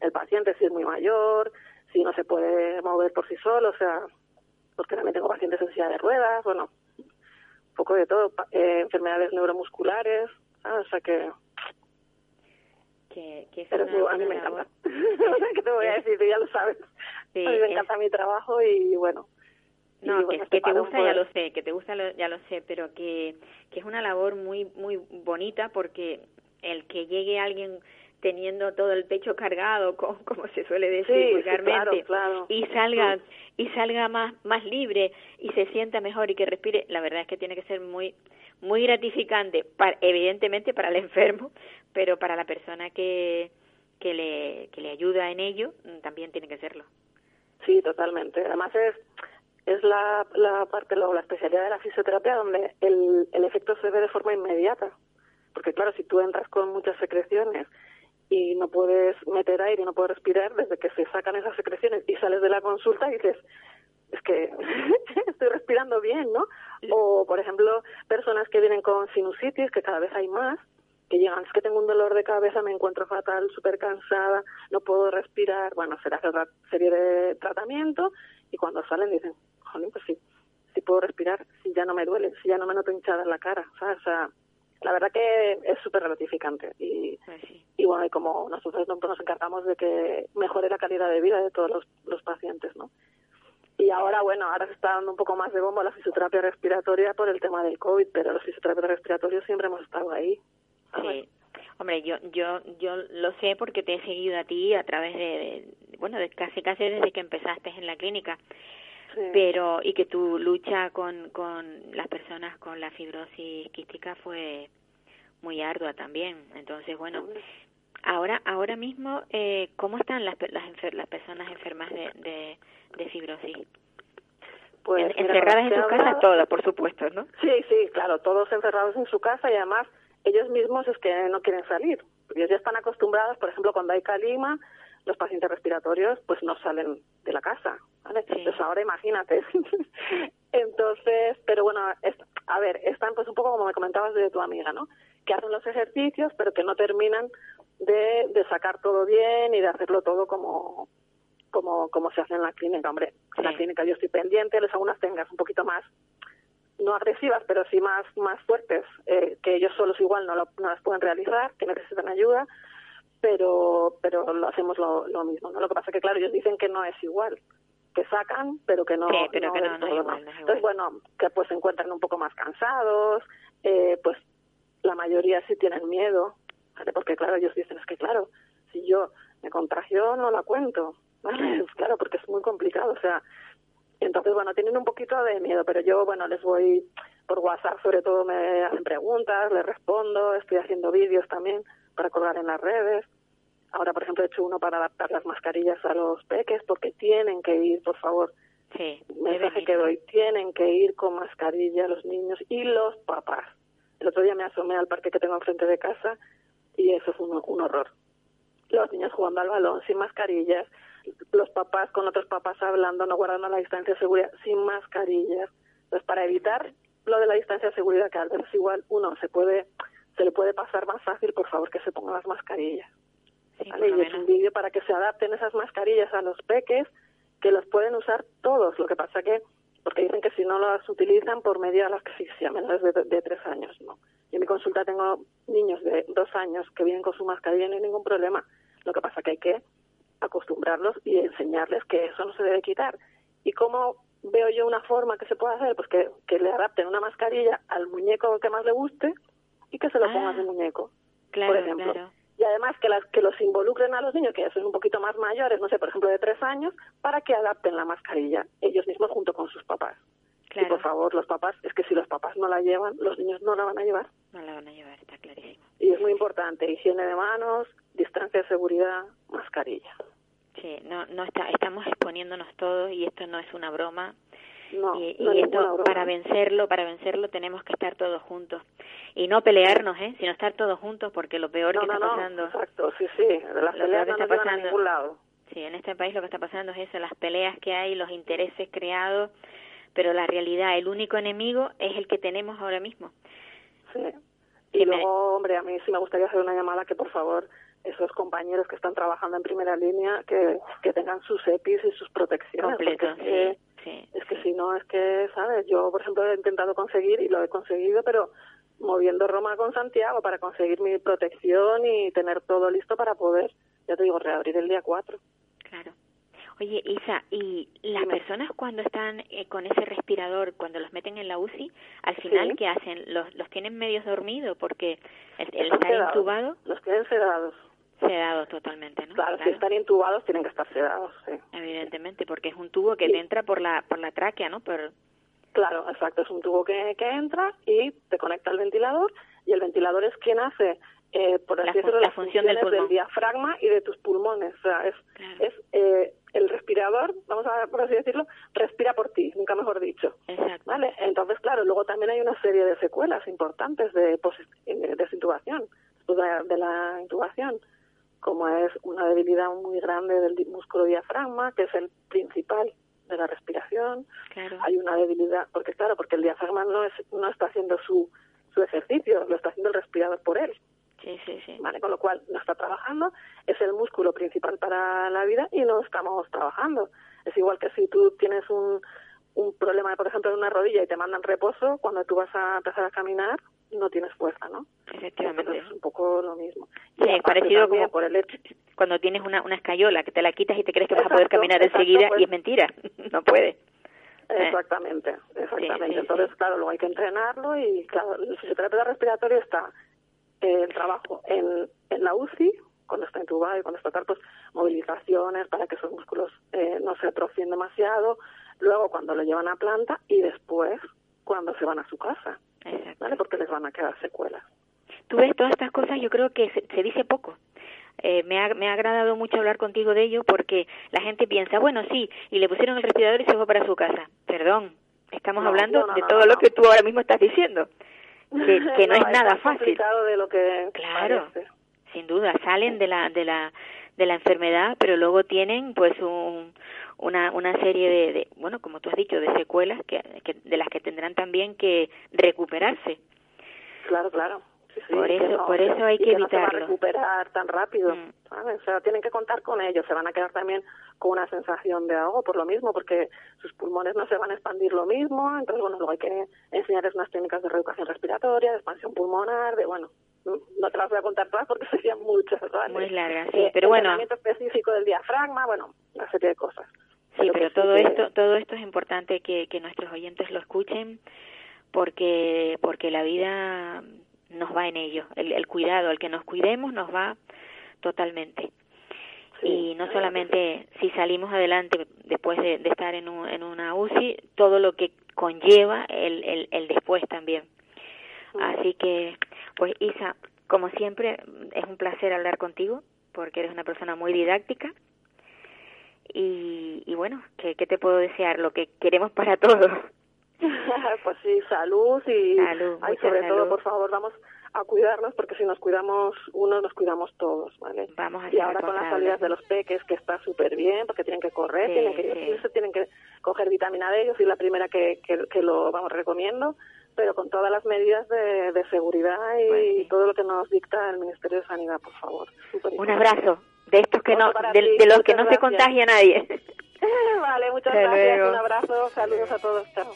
Speaker 7: el paciente, si es muy mayor, si no se puede mover por sí solo, o sea, porque también tengo pacientes en silla de ruedas, bueno, un poco de todo, eh, enfermedades neuromusculares, o sea que
Speaker 5: que, que
Speaker 7: Pero a mí me encanta. ¿Qué te voy a decir? Tú ya lo sabes. a mí me encanta mi trabajo y bueno.
Speaker 5: No, que, que te gusta ya lo sé, que te gusta ya lo sé, pero que, que es una labor muy muy bonita porque el que llegue alguien teniendo todo el pecho cargado, como, se suele decir vulgarmente, y salga y salga más más libre y se sienta mejor y que respire, la verdad es que tiene que ser muy muy gratificante, para, evidentemente para el enfermo, pero para la persona que, que, le, que le ayuda en ello mm, también tiene que serlo.
Speaker 7: Sí, totalmente. Además es, es la, la parte, la especialidad de la fisioterapia donde el, el efecto se ve de forma inmediata. Porque claro, si tú entras con muchas secreciones y no puedes meter aire y no puedes respirar, desde que se sacan esas secreciones y sales de la consulta y dices, es que estoy respirando bien, ¿no? O, por ejemplo, personas que vienen con sinusitis, que cada vez hay más, que llegan, es que tengo un dolor de cabeza, me encuentro fatal, súper cansada, no puedo respirar, bueno, se hace otra serie de tratamiento y cuando salen dicen, jolín, pues sí, sí puedo respirar, si ya no me duele, si ya no me noto hinchada en la cara, ¿sabes? O sea, la verdad que es súper gratificante y,
Speaker 5: pues
Speaker 7: y bueno, y como nosotros nos encargamos de que mejore la calidad de vida de todos los, los pacientes, ¿no? Y ahora, bueno, ahora se está dando un poco más de bombo a la fisioterapia respiratoria por el tema del COVID, pero los fisioterapeutas respiratorios siempre hemos estado ahí.
Speaker 5: Sí. Hombre, yo, yo, yo lo sé porque te he seguido a ti a través de, bueno, de casi casi desde que empezaste en la clínica. Pero, y que tu lucha con, con las personas con la fibrosis quística fue muy ardua también. Entonces, bueno, ahora, ahora mismo, eh, ¿cómo están las, las, las personas enfermas de, de, de fibrosis?
Speaker 7: Pues,
Speaker 5: encerradas en su casa todas, por supuesto, ¿no?
Speaker 7: Sí, sí, claro, todos encerrados en su casa y además ellos mismos es que no quieren salir. Ellos ya están acostumbrados, por ejemplo, cuando hay calima, los pacientes respiratorios pues no salen de la casa, ¿vale? Entonces ahora imagínate. Entonces, pero bueno, a ver, están pues un poco como me comentabas de tu amiga, ¿no? Que hacen los ejercicios, pero que no terminan de, de sacar todo bien y de hacerlo todo como como, como se hace en la clínica. Hombre, en la clínica yo estoy pendiente, les hago unas tengas un poquito más, no agresivas, pero sí más, más fuertes, eh, que ellos solos igual no, lo, no las pueden realizar, que necesitan ayuda, pero, pero lo hacemos lo, lo mismo. ¿no? Lo que pasa es que, claro, ellos dicen que no es igual, que sacan, pero que no,
Speaker 5: pero que no,
Speaker 7: todo,
Speaker 5: igual,
Speaker 7: Entonces, bueno, que pues se encuentran un poco más cansados, eh, pues la mayoría sí tienen miedo, porque claro, ellos dicen, es que claro, si yo me contagio no la cuento, Claro, porque es muy complicado, o sea, entonces, bueno, tienen un poquito de miedo, pero yo, bueno, les voy por WhatsApp, sobre todo me hacen preguntas, les respondo, estoy haciendo vídeos también para colgar en las redes. Ahora, por ejemplo, he hecho uno para adaptar las mascarillas a los peques porque tienen que ir, por favor.
Speaker 5: Sí,
Speaker 7: mensaje que doy, tienen que ir con mascarilla los niños y los papás. El otro día me asomé al parque que tengo enfrente de casa y eso fue un horror. Los niños jugando al balón sin mascarillas, los papás con otros papás hablando, no guardando la distancia de seguridad, sin mascarillas. Entonces, para evitar lo de la distancia de seguridad, que al menos igual uno se puede, se le puede pasar más fácil, por favor que se pongan las mascarillas.
Speaker 5: Sí,
Speaker 7: ¿vale? Y es un vídeo para que se adapten esas mascarillas a los peques, que los pueden usar todos. Lo que pasa que, porque dicen que si no las utilizan por medio de la asfixia, menores de, de tres años, no. Yo en mi consulta tengo niños de dos años que vienen con su mascarilla y no hay ningún problema. Lo que pasa que hay que acostumbrarlos y enseñarles que eso no se debe quitar. ¿Y cómo veo yo una forma que se puede hacer? Pues que, que le adapten una mascarilla al muñeco que más le guste y que se lo pongan de muñeco,
Speaker 5: claro,
Speaker 7: por ejemplo.
Speaker 5: claro.
Speaker 7: Y además que, las, que los involucren a los niños, que ya son un poquito más mayores, no sé, por ejemplo, de tres años, para que adapten la mascarilla ellos mismos junto con sus papás. Y
Speaker 5: Claro.
Speaker 7: por favor, los papás, es que si los papás no la llevan, los niños no la van a llevar.
Speaker 5: No la van a llevar, está clarísimo.
Speaker 7: Y es muy importante, higiene de manos, distancia de seguridad, mascarilla.
Speaker 5: Sí, no, no está, estamos exponiéndonos todos y esto no es una broma.
Speaker 7: No,
Speaker 5: y,
Speaker 7: no
Speaker 5: esto para vencerlo, para vencerlo tenemos que estar todos juntos y no pelearnos, ¿eh? Sino estar todos juntos porque lo peor que está pasando.
Speaker 7: exacto, sí, sí, las
Speaker 5: Lo que
Speaker 7: no
Speaker 5: está
Speaker 7: a
Speaker 5: pasando-
Speaker 7: ningún lado.
Speaker 5: Sí, en este país lo que está pasando es eso, las peleas que hay, los intereses creados, pero la realidad, el único enemigo es el que tenemos ahora mismo.
Speaker 7: Sí.
Speaker 5: Que
Speaker 7: Y
Speaker 5: me-
Speaker 7: luego, hombre, a mí sí me gustaría hacer una llamada que, por favor, esos compañeros que están trabajando en primera línea, que, que tengan sus EPIs y sus protecciones.
Speaker 5: Completo, sí, sí.
Speaker 7: es que si no, es que, ¿sabes? Yo, por ejemplo, he intentado conseguir, y lo he conseguido, pero moviendo Roma con Santiago para conseguir mi protección y tener todo listo para poder, ya te digo, reabrir el día 4.
Speaker 5: Claro. Oye, Isa, ¿y las
Speaker 7: Dime.
Speaker 5: personas cuando están eh, con ese respirador, cuando los meten en la UCI, al final,
Speaker 7: Sí.
Speaker 5: ¿qué hacen? ¿Los, los tienen medios dormidos porque el, el estar intubado,
Speaker 7: Los tienen sedados.
Speaker 5: Sedado totalmente, ¿no?
Speaker 7: Claro, si están intubados tienen que estar sedados, sí.
Speaker 5: Evidentemente, porque es un tubo que
Speaker 7: Sí.
Speaker 5: te entra por la, por la tráquea, ¿no? Por,
Speaker 7: Claro, exacto. Es un tubo que, que entra y te conecta al ventilador y el ventilador es quien hace, eh, por así
Speaker 5: La
Speaker 7: decirlo,
Speaker 5: la
Speaker 7: las
Speaker 5: función del
Speaker 7: funciones
Speaker 5: pulmón.
Speaker 7: diafragma y de tus pulmones. O sea, es,
Speaker 5: Claro.
Speaker 7: es eh, el respirador, vamos a por así decirlo, respira por ti, nunca mejor dicho.
Speaker 5: exacto.
Speaker 7: ¿Vale? Entonces, claro, luego también hay una serie de secuelas importantes de posi- eh, desintubación, de de la intubación, como es una debilidad muy grande del músculo diafragma, que es el principal de la respiración,
Speaker 5: Claro.
Speaker 7: hay una debilidad, porque claro, porque el diafragma no es no está haciendo su su ejercicio, lo está haciendo el respirador por él,
Speaker 5: Sí, sí, sí.
Speaker 7: ¿vale? Con lo cual no está trabajando, es el músculo principal para la vida y no estamos trabajando. Es igual que si tú tienes un, un problema, por ejemplo, en una rodilla y te mandan reposo, cuando tú vas a empezar a caminar no tienes fuerza, ¿no?
Speaker 5: Efectivamente.
Speaker 7: Entonces es un poco lo mismo.
Speaker 5: Sí,
Speaker 7: aparte
Speaker 5: parecido como
Speaker 7: por el hecho
Speaker 5: cuando tienes una, una escayola que te la quitas y te crees que vas a poder caminar enseguida
Speaker 7: pues.
Speaker 5: y es mentira, no puede. Eh.
Speaker 7: Exactamente, exactamente.
Speaker 5: Sí, sí,
Speaker 7: Entonces,
Speaker 5: sí.
Speaker 7: claro, luego hay que entrenarlo y, claro, el fisioterapeuta respiratorio está eh, el trabajo en, en la UCI, cuando está intubado y cuando está tal, pues movilizaciones para que esos músculos eh, no se atrofien demasiado, luego cuando lo llevan a planta y después cuando se van a su casa,
Speaker 5: Exacto.
Speaker 7: ¿vale? Porque les van a quedar secuelas.
Speaker 5: Tú ves todas estas cosas, yo creo que se, se dice poco. Eh, me, ha, me ha agradado mucho hablar contigo de ello porque la gente piensa, bueno, sí, y le pusieron el respirador y se fue para su casa. Perdón, estamos
Speaker 7: No,
Speaker 5: hablando
Speaker 7: no, no,
Speaker 5: de todo lo que tú ahora mismo estás diciendo. Que, que no, es nada fácil.
Speaker 7: de lo que
Speaker 5: Claro.
Speaker 7: parece.
Speaker 5: Sin duda, salen de la, de la, de la enfermedad, pero luego tienen pues un, una, una serie de, de, bueno, como tú has dicho, de secuelas que, que, de las que tendrán también que recuperarse.
Speaker 7: Claro, claro. Sí, sí,
Speaker 5: Por eso- por eso hay
Speaker 7: y
Speaker 5: que
Speaker 7: no se va a
Speaker 5: evitarlo.
Speaker 7: recuperar tan rápido,
Speaker 5: Mm.
Speaker 7: ¿sabes? O sea, tienen que contar con ellos, se van a quedar también con una sensación de ahogo por lo mismo, porque sus pulmones no se van a expandir lo mismo, entonces, bueno, luego hay que enseñarles unas técnicas de reeducación respiratoria, de expansión pulmonar, de, bueno, no te las voy a contar todas porque serían muchas, ¿vale?
Speaker 5: Muy largas, sí,
Speaker 7: Eh,
Speaker 5: pero bueno.
Speaker 7: entrenamiento específico del diafragma, bueno, una serie de cosas.
Speaker 5: Sí, pero todo
Speaker 7: que-
Speaker 5: esto, todo esto es importante que, que nuestros oyentes lo escuchen porque, porque la vida nos va en ello. El, el cuidado, el que nos cuidemos nos va totalmente.
Speaker 7: Sí,
Speaker 5: y no solamente si salimos adelante después de, de estar en, un, en una UCI, todo lo que conlleva el, el, el después también. Así que, pues Isa, como siempre, es un placer hablar contigo porque eres una persona muy didáctica y, y bueno, ¿qué, ¿qué te puedo desear? Lo que queremos para todos.
Speaker 7: pues sí, salud y
Speaker 5: Salud,
Speaker 7: ay,
Speaker 5: mucha
Speaker 7: sobre
Speaker 5: salud.
Speaker 7: todo, por favor, vamos a cuidarnos porque si nos cuidamos uno, nos cuidamos todos, ¿vale?
Speaker 5: Vamos a
Speaker 7: y ahora con las salidas de los peques, que está súper bien, porque tienen que correr,
Speaker 5: Sí,
Speaker 7: tienen que
Speaker 5: sí.
Speaker 7: irse, tienen que coger vitamina D, yo soy la primera que, que, que lo vamos recomiendo, pero con todas las medidas de, de seguridad y
Speaker 5: Pues sí.
Speaker 7: todo lo que nos dicta el Ministerio de Sanidad, por favor.
Speaker 5: Un abrazo de estos que
Speaker 7: Otro
Speaker 5: no, de,
Speaker 7: ti,
Speaker 5: de los que no se
Speaker 7: gracias.
Speaker 5: contagia nadie.
Speaker 7: vale, muchas
Speaker 5: Hasta
Speaker 7: gracias,
Speaker 5: luego.
Speaker 7: un abrazo, saludos a todos, chao.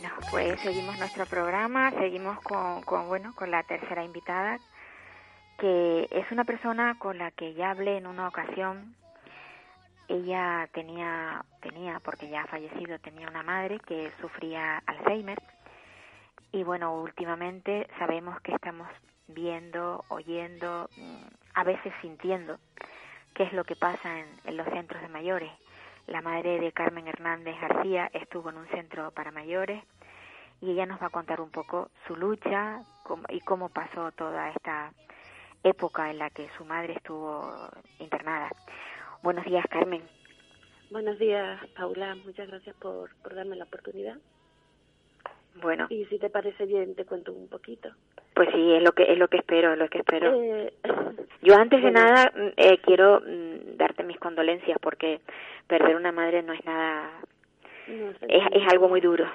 Speaker 5: Bueno, pues seguimos nuestro programa, seguimos con, con, bueno, con la tercera invitada, que es una persona con la que ya hablé en una ocasión. Ella tenía, tenía, porque ya ha fallecido, tenía una madre que sufría Alzheimer. Y bueno, últimamente sabemos que estamos viendo, oyendo, mm, a veces sintiendo qué es lo que pasa en, en los centros de mayores la madre de Carmen Hernández García estuvo en un centro para mayores y ella nos va a contar un poco su lucha y cómo pasó toda esta época en la que su madre estuvo internada. Buenos días, Carmen.
Speaker 8: Buenos días, Paula. Muchas gracias por, por darme la oportunidad.
Speaker 5: Bueno.
Speaker 8: Y si te parece bien, te cuento un poquito.
Speaker 5: Pues sí, es lo que es lo que espero, es lo que espero. Eh, Yo antes de nada mm, eh, quiero mm, darte mis condolencias porque perder una madre no es nada, es, es algo muy duro.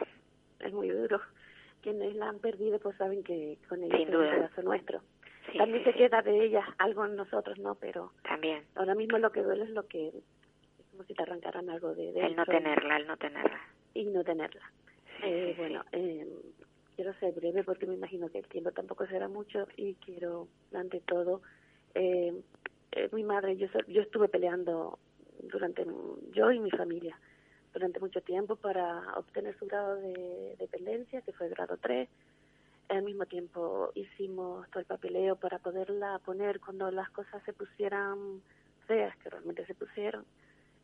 Speaker 8: Es muy duro. Quienes la han perdido pues saben que con ella
Speaker 5: es un
Speaker 8: pedazo nuestro. También se queda de ella algo en nosotros, ¿no? Pero
Speaker 5: también.
Speaker 8: Ahora mismo lo que duele es lo que es como si te arrancaran algo de, de
Speaker 5: el no tenerla, el no tenerla.
Speaker 8: Y no tenerla. Eh, bueno, eh, quiero ser breve porque me imagino que el tiempo tampoco será mucho y quiero, ante todo, eh, eh, mi madre, yo, yo estuve peleando durante, yo y mi familia, durante mucho tiempo para obtener su grado de dependencia, que fue grado 3. Al mismo tiempo hicimos todo el papeleo para poderla poner cuando las cosas se pusieran feas, que realmente se pusieron,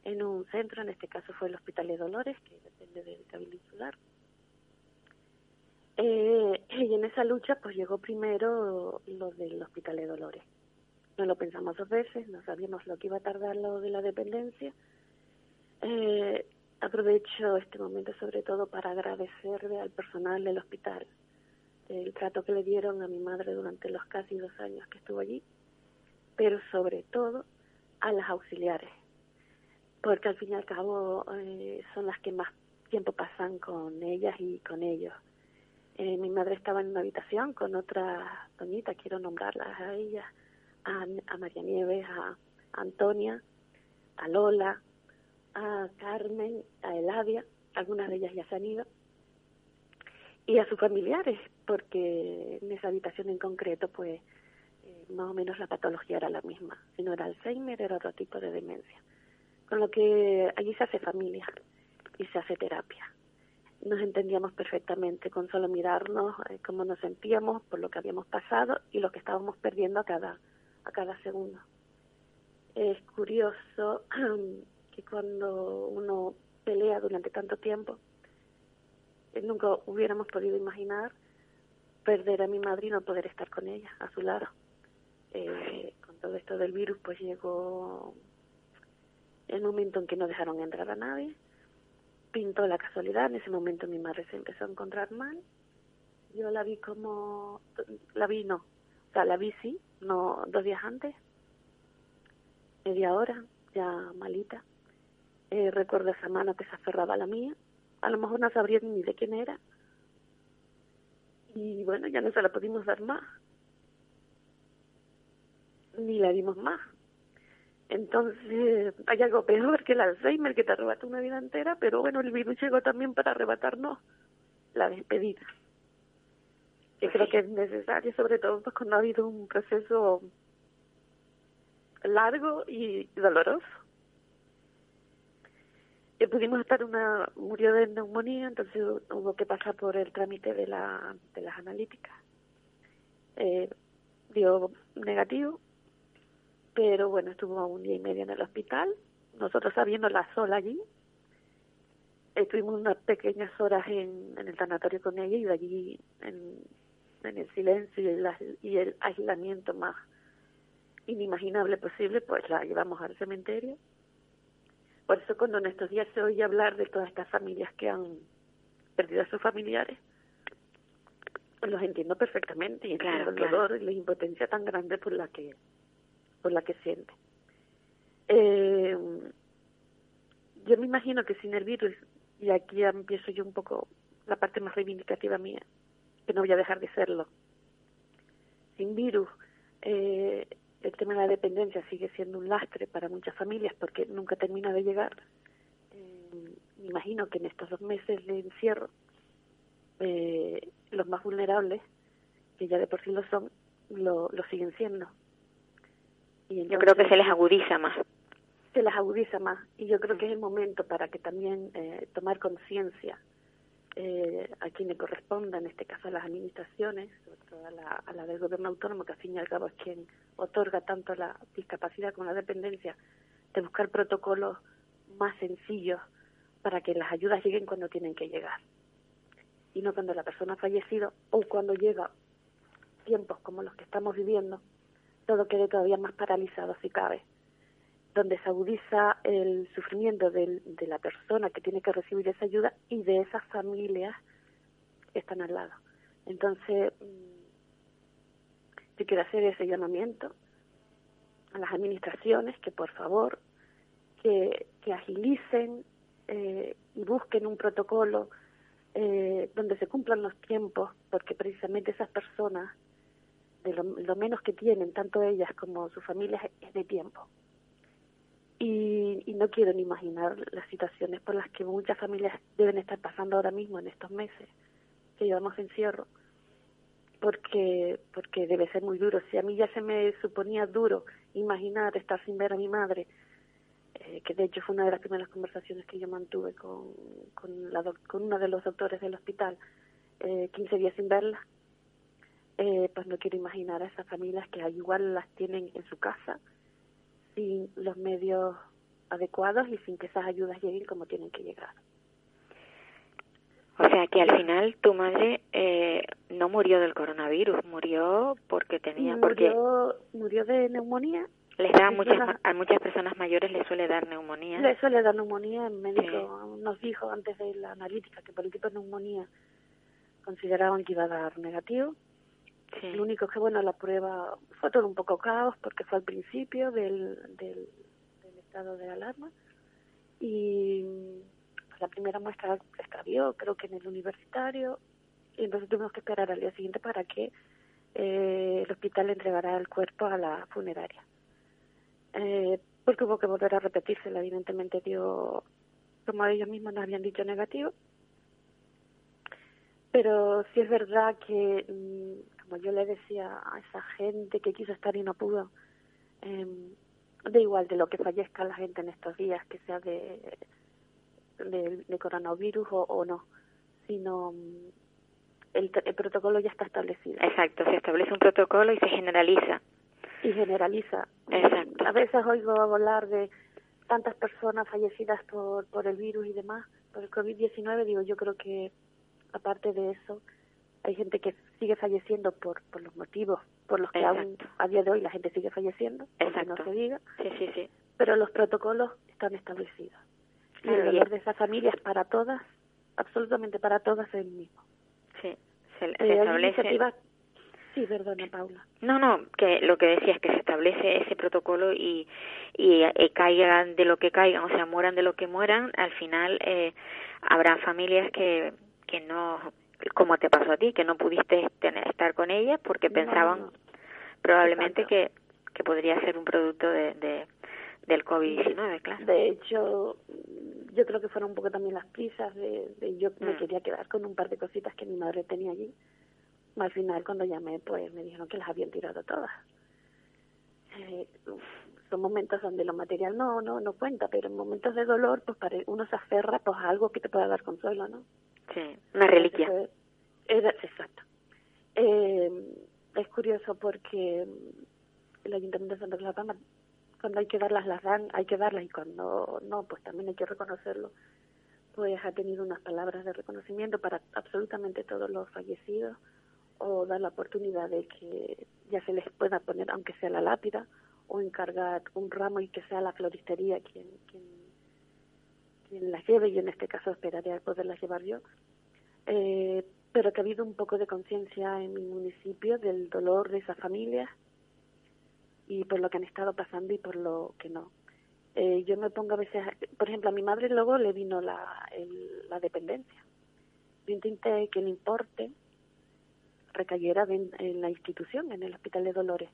Speaker 8: en un centro, en este caso fue el Hospital de Dolores, que depende del Cabildo Insular. Eh, y en esa lucha pues llegó primero lo del Hospital de Dolores. No lo pensamos dos veces, no sabíamos lo que iba a tardar lo de la dependencia. Eh, aprovecho este momento sobre todo para agradecerle al personal del hospital el trato que le dieron a mi madre durante los casi dos años que estuvo allí, pero sobre todo a las auxiliares, porque al fin y al cabo eh, son las que más tiempo pasan con ellas y con ellos. Eh, mi madre estaba en una habitación con otra doñita, quiero nombrarlas a ella, a, a María Nieves, a, Antonia, a Lola, a Carmen, a Eladia, algunas de ellas ya se han ido, y a sus familiares, porque en esa habitación en concreto, pues, eh, más o menos la patología era la misma. Si no era Alzheimer, era otro tipo de demencia. Con lo que allí se hace familia y se hace terapia nos entendíamos perfectamente con solo mirarnos eh, cómo nos sentíamos por lo que habíamos pasado y lo que estábamos perdiendo a cada a cada segundo. Es curioso que cuando uno pelea durante tanto tiempo eh, nunca hubiéramos podido imaginar perder a mi madre y no poder estar con ella a su lado. Eh, con todo esto del virus pues llegó el momento en que no dejaron entrar a nadie pintó la casualidad, en ese momento mi madre se empezó a encontrar mal, yo la vi como, la vi no, o sea, la vi sí, no, dos días antes, media hora, ya malita, eh, recuerdo esa mano que se aferraba a la mía, a lo mejor no sabría ni de quién era, y bueno, ya no se la pudimos dar más, ni la dimos más. Entonces, hay algo peor que el Alzheimer que te arrebata una vida entera, pero bueno, el virus llegó también para arrebatarnos la despedida. Que creo que es necesario, sobre todo pues cuando ha habido un proceso largo y doloroso. Y pudimos estar una, murió de neumonía, entonces hubo que pasar por el trámite de, la, de las analíticas. Eh, dio negativo, pero bueno, estuvo un día y medio en el hospital, nosotros sabiéndola sola allí, estuvimos unas pequeñas horas en, en el sanatorio con ella y de allí en, en el silencio y el, y el aislamiento más inimaginable posible, pues la llevamos al cementerio. Por eso cuando en estos días se oye hablar de todas estas familias que han perdido a sus familiares, los entiendo perfectamente y entiendo el dolor y la impotencia tan grande por la que por la que siente. Eh, yo me imagino que sin el virus, y aquí ya empiezo yo un poco la parte más reivindicativa mía, que no voy a dejar de serlo, sin virus, eh, el tema de la dependencia sigue siendo un lastre para muchas familias porque nunca termina de llegar. Eh, me imagino que en estos dos meses de encierro eh, los más vulnerables, que ya de por sí lo son, lo, lo siguen siendo.
Speaker 9: Y yo creo que se les agudiza más.
Speaker 8: Se les agudiza más. Y yo creo que es el momento para que también eh, tomar conciencia eh, a quien le corresponda, en este caso a las administraciones, sobre todo a la, a la del gobierno autónomo, que al fin y al cabo es quien otorga tanto la discapacidad como la dependencia, de buscar protocolos más sencillos para que las ayudas lleguen cuando tienen que llegar y no cuando la persona ha fallecido o cuando llega tiempos como los que estamos viviendo, todo quede todavía más paralizado si cabe, donde se agudiza el sufrimiento de, de la persona que tiene que recibir esa ayuda y de esas familias que están al lado. Entonces, mm, yo quiero hacer ese llamamiento a las administraciones que por favor que, que agilicen eh, y busquen un protocolo eh, donde se cumplan los tiempos, porque precisamente esas personas, de lo, menos que tienen, tanto ellas como sus familias, es de tiempo. Y, y no quiero ni imaginar las situaciones por las que muchas familias deben estar pasando ahora mismo en estos meses que llevamos encierro, porque porque debe ser muy duro. Si a mí ya se me suponía duro imaginar estar sin ver a mi madre, eh, que de hecho fue una de las primeras conversaciones que yo mantuve con, con, la con uno de los doctores del hospital, eh, 15 días sin verla, eh, pues no quiero imaginar a esas familias que igual las tienen en su casa, sin los medios adecuados y sin que esas ayudas lleguen como tienen que llegar.
Speaker 9: O sea que al final tu madre eh, no murió del coronavirus, murió porque tenía...
Speaker 8: Murió, murió de neumonía
Speaker 9: les da a muchas, a muchas personas mayores les suele dar neumonía.
Speaker 8: Les suele dar neumonía. El médico nos dijo antes de la analítica que por el tipo de neumonía consideraban que iba a dar negativo. Sí. Lo único que, bueno, la prueba fue todo un poco caos porque fue al principio del, del, del estado de alarma y la primera muestra extravió, creo que en el universitario, y entonces tuvimos que esperar al día siguiente para que eh, el hospital entregara el cuerpo a la funeraria eh, porque hubo que volver a repetírsela, evidentemente dio, como ellos mismos nos habían dicho, negativo. Pero sí es verdad que, mm, como yo le decía a esa gente que quiso estar y no pudo, eh, da igual de lo que fallezca la gente en estos días, que sea de, de, coronavirus o, o, no, sino mm, el, el protocolo ya está establecido.
Speaker 9: Exacto, se establece un protocolo y se generaliza
Speaker 8: y generaliza. Exacto. A veces oigo hablar de tantas personas fallecidas por, por el virus y demás, por el COVID-19, digo, yo creo que aparte de eso, hay gente que sigue falleciendo por, por los motivos por los que aún a día de hoy la gente sigue falleciendo, Exacto. no se diga.
Speaker 9: Sí, sí, sí.
Speaker 8: Pero los protocolos están establecidos. Y el dolor de esas familias para todas, absolutamente para todas, es el mismo.
Speaker 9: Sí, se, se eh, establece.
Speaker 8: Sí, perdona, Paula.
Speaker 9: No, no, que lo que decía es que se establece ese protocolo y, y, eh, caigan de lo que caigan, o sea, mueran de lo que mueran, al final eh, habrá familias que, que no, como te pasó a ti, que no pudiste tener, estar con ellas porque pensaban probablemente que, que podría ser un producto de, de del COVID-19, claro.
Speaker 8: De hecho, yo creo que fueron un poco también las prisas de, de yo me mm. quería quedar con un par de cositas que mi madre tenía allí. Al final cuando llamé pues me dijeron que las habían tirado todas. Eh, son momentos donde lo material no no no cuenta pero en momentos de dolor pues para uno se aferra pues a algo que te pueda dar consuelo no
Speaker 9: sí una reliquia.
Speaker 8: Exacto. Eh, es curioso porque el ayuntamiento de Santa Cruz de la cuando hay que darlas las dan hay que darlas y cuando no pues también hay que reconocerlo pues ha tenido unas palabras de reconocimiento para absolutamente todos los fallecidos o dar la oportunidad de que ya se les pueda poner, aunque sea la lápida, o encargar un ramo y que sea la floristería quien, quien, quien las lleve, y en este caso esperaré a poderlas llevar yo. Eh, pero que ha habido un poco de conciencia en mi municipio del dolor de esas familias y por lo que han estado pasando y por lo que no. Eh, yo me pongo a veces, por ejemplo, a mi madre luego le vino la, el, la dependencia. Yo intenté que le importe recayera en, la institución, en el Hospital de Dolores.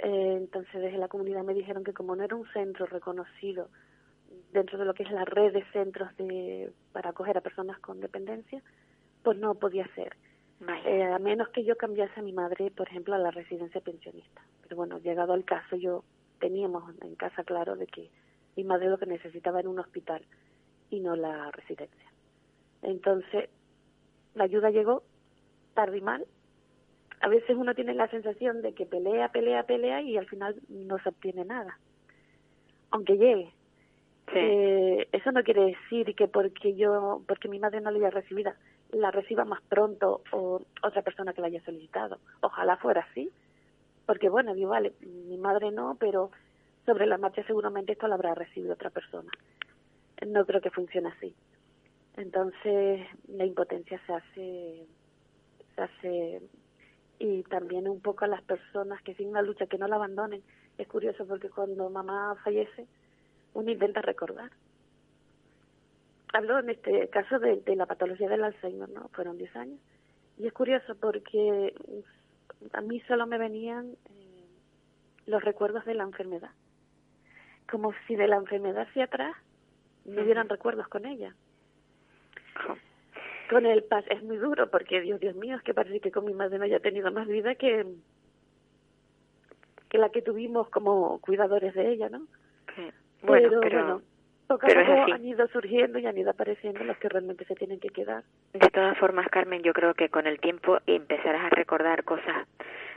Speaker 8: Eh, entonces, desde la comunidad me dijeron que como no era un centro reconocido dentro de lo que es la red de centros de, para acoger a personas con dependencia, pues no podía ser. Eh, a menos que yo cambiase a mi madre, por ejemplo, a la residencia pensionista. Pero bueno, llegado al caso, yo teníamos en casa claro de que mi madre lo que necesitaba era un hospital y no la residencia. Entonces, la ayuda llegó tarde y mal. A veces uno tiene la sensación de que pelea, pelea, pelea y al final no se obtiene nada. Aunque llegue. Eh, eso no quiere decir que porque yo, porque mi madre no la haya recibida, la reciba más pronto o otra persona que la haya solicitado. Ojalá fuera así. Porque bueno, digo, vale, mi madre no, pero sobre la marcha seguramente esto lo habrá recibido otra persona. No creo que funcione así. Entonces la impotencia se hace, se hace y también un poco a las personas que siguen la lucha que no la abandonen. Es curioso porque cuando mamá fallece uno intenta recordar. Hablo en este caso de, la patología del Alzheimer, ¿no? Fueron 10 años. Y es curioso porque a mí solo me venían eh, los recuerdos de la enfermedad. Como si de la enfermedad hacia atrás me dieran recuerdos con ella. Con el paz es muy duro porque Dios, Dios mío, es que parece que con mi madre no haya tenido más vida que que la que tuvimos como cuidadores de ella, ¿no?
Speaker 5: Bueno, pero, bueno,
Speaker 8: poco a poco han ido surgiendo y han ido apareciendo los que realmente se tienen que quedar.
Speaker 5: De todas formas, Carmen, yo creo que con el tiempo empezarás a recordar cosas,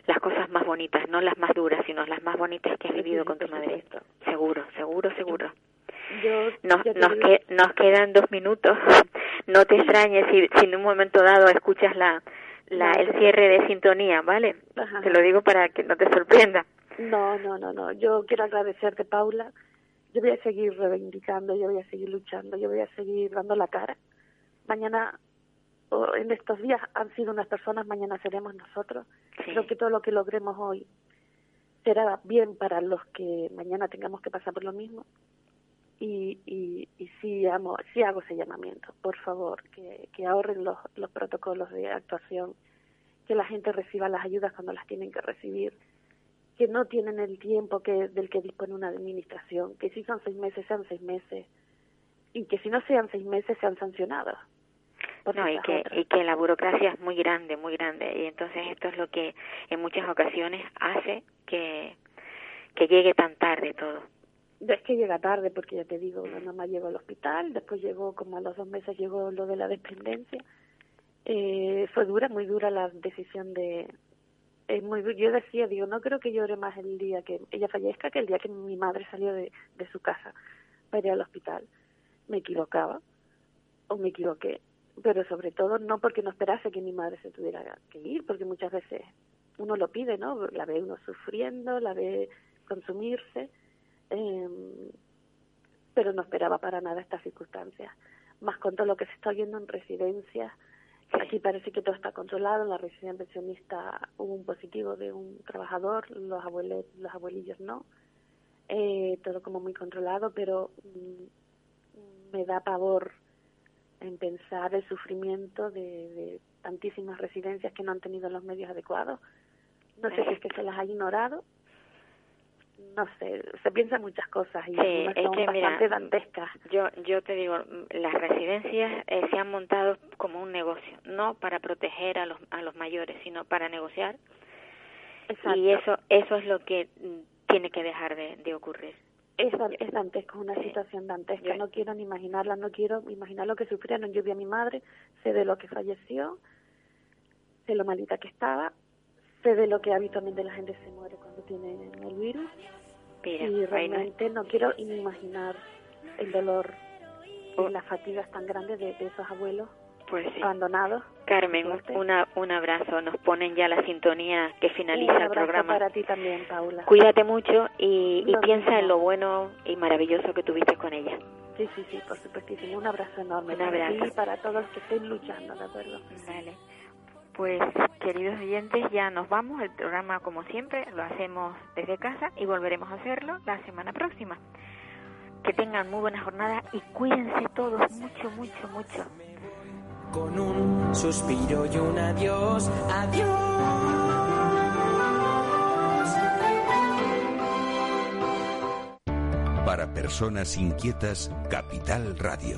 Speaker 5: las cosas más bonitas, no las más duras, sino las más bonitas que has vivido con tu madre. Seguro, seguro, seguro.
Speaker 8: Yo,
Speaker 5: nos, nos, nos quedan dos minutos. No te extrañes si, si en un momento dado escuchas la, la el cierre de sintonía, ¿vale? Te lo digo para que no te sorprenda.
Speaker 8: No, no, no, no. Yo quiero agradecerte, Paula. Yo voy a seguir reivindicando, yo voy a seguir luchando, yo voy a seguir dando la cara. Mañana, o en estos días han sido unas personas, mañana seremos nosotros. Creo que todo lo que logremos hoy será bien para los que mañana tengamos que pasar por lo mismo y, y, y sí, amo, sí hago ese llamamiento, por favor, que, que ahorren los, los protocolos de actuación, que la gente reciba las ayudas cuando las tienen que recibir, que no tienen el tiempo que del que dispone una administración, que si son seis meses, sean seis meses, y que si no sean seis meses, sean sancionados.
Speaker 5: No, y que, y que la burocracia es muy grande, muy grande, y entonces esto es lo que en muchas ocasiones hace que, que llegue tan tarde todo.
Speaker 8: Es que llega tarde, porque ya te digo, la mamá llegó al hospital, después llegó, como a los dos meses llegó lo de la dependencia. Eh, fue dura, muy dura la decisión de... Es muy Yo decía, digo, no creo que llore más el día que ella fallezca que el día que mi madre salió de, su casa para ir al hospital. Me equivocaba, o me equivoqué, pero sobre todo no porque no esperase que mi madre se tuviera que ir, porque muchas veces uno lo pide, ¿no? La ve uno sufriendo, la ve consumirse eh, pero no esperaba para nada estas circunstancias. Más con todo lo que se está oyendo en residencias, aquí parece que todo está controlado, la residencia pensionista hubo un positivo de un trabajador, los abuelos, los abuelillos no, eh, todo como muy controlado, pero mm, me da pavor en pensar el sufrimiento de, de, tantísimas residencias que no han tenido los medios adecuados. No sé si es que se las ha ignorado no sé, se piensan muchas cosas y
Speaker 5: sí, es que,
Speaker 8: bastante dantescas.
Speaker 5: Yo, yo te digo, las residencias eh, se han montado como un negocio, no para proteger a los, a los mayores, sino para negociar.
Speaker 8: Exacto.
Speaker 5: Y eso, eso es lo que mm, tiene que dejar de, de ocurrir.
Speaker 8: Es, es dantesco, una situación dantesca. No quiero ni imaginarla, no quiero imaginar lo que sufrieron. Yo vi a mi madre, sé de lo que falleció, sé lo malita que estaba, sé de lo que habitualmente la gente se muere cuando tiene el virus y realmente no quiero imaginar el dolor y oh. las fatigas tan grandes de, esos abuelos
Speaker 5: pues
Speaker 8: abandonados.
Speaker 5: Carmen, una, un abrazo. Nos ponen ya la sintonía que finaliza el programa.
Speaker 8: para ti también, Paula.
Speaker 5: Cuídate mucho y, y piensa en lo bueno y maravilloso que tuviste con ella.
Speaker 8: Sí, sí, sí, por supuestísimo. Un abrazo enorme.
Speaker 5: Un abrazo.
Speaker 8: y para todos los que estén luchando, ¿de acuerdo?
Speaker 5: Vale. Pues queridos oyentes, ya nos vamos. El programa, como siempre, lo hacemos desde casa y volveremos a hacerlo la semana próxima. Que tengan muy buena jornada y cuídense todos mucho, mucho, mucho.
Speaker 10: Con un suspiro y un adiós, adiós.
Speaker 4: Para personas inquietas, Capital Radio.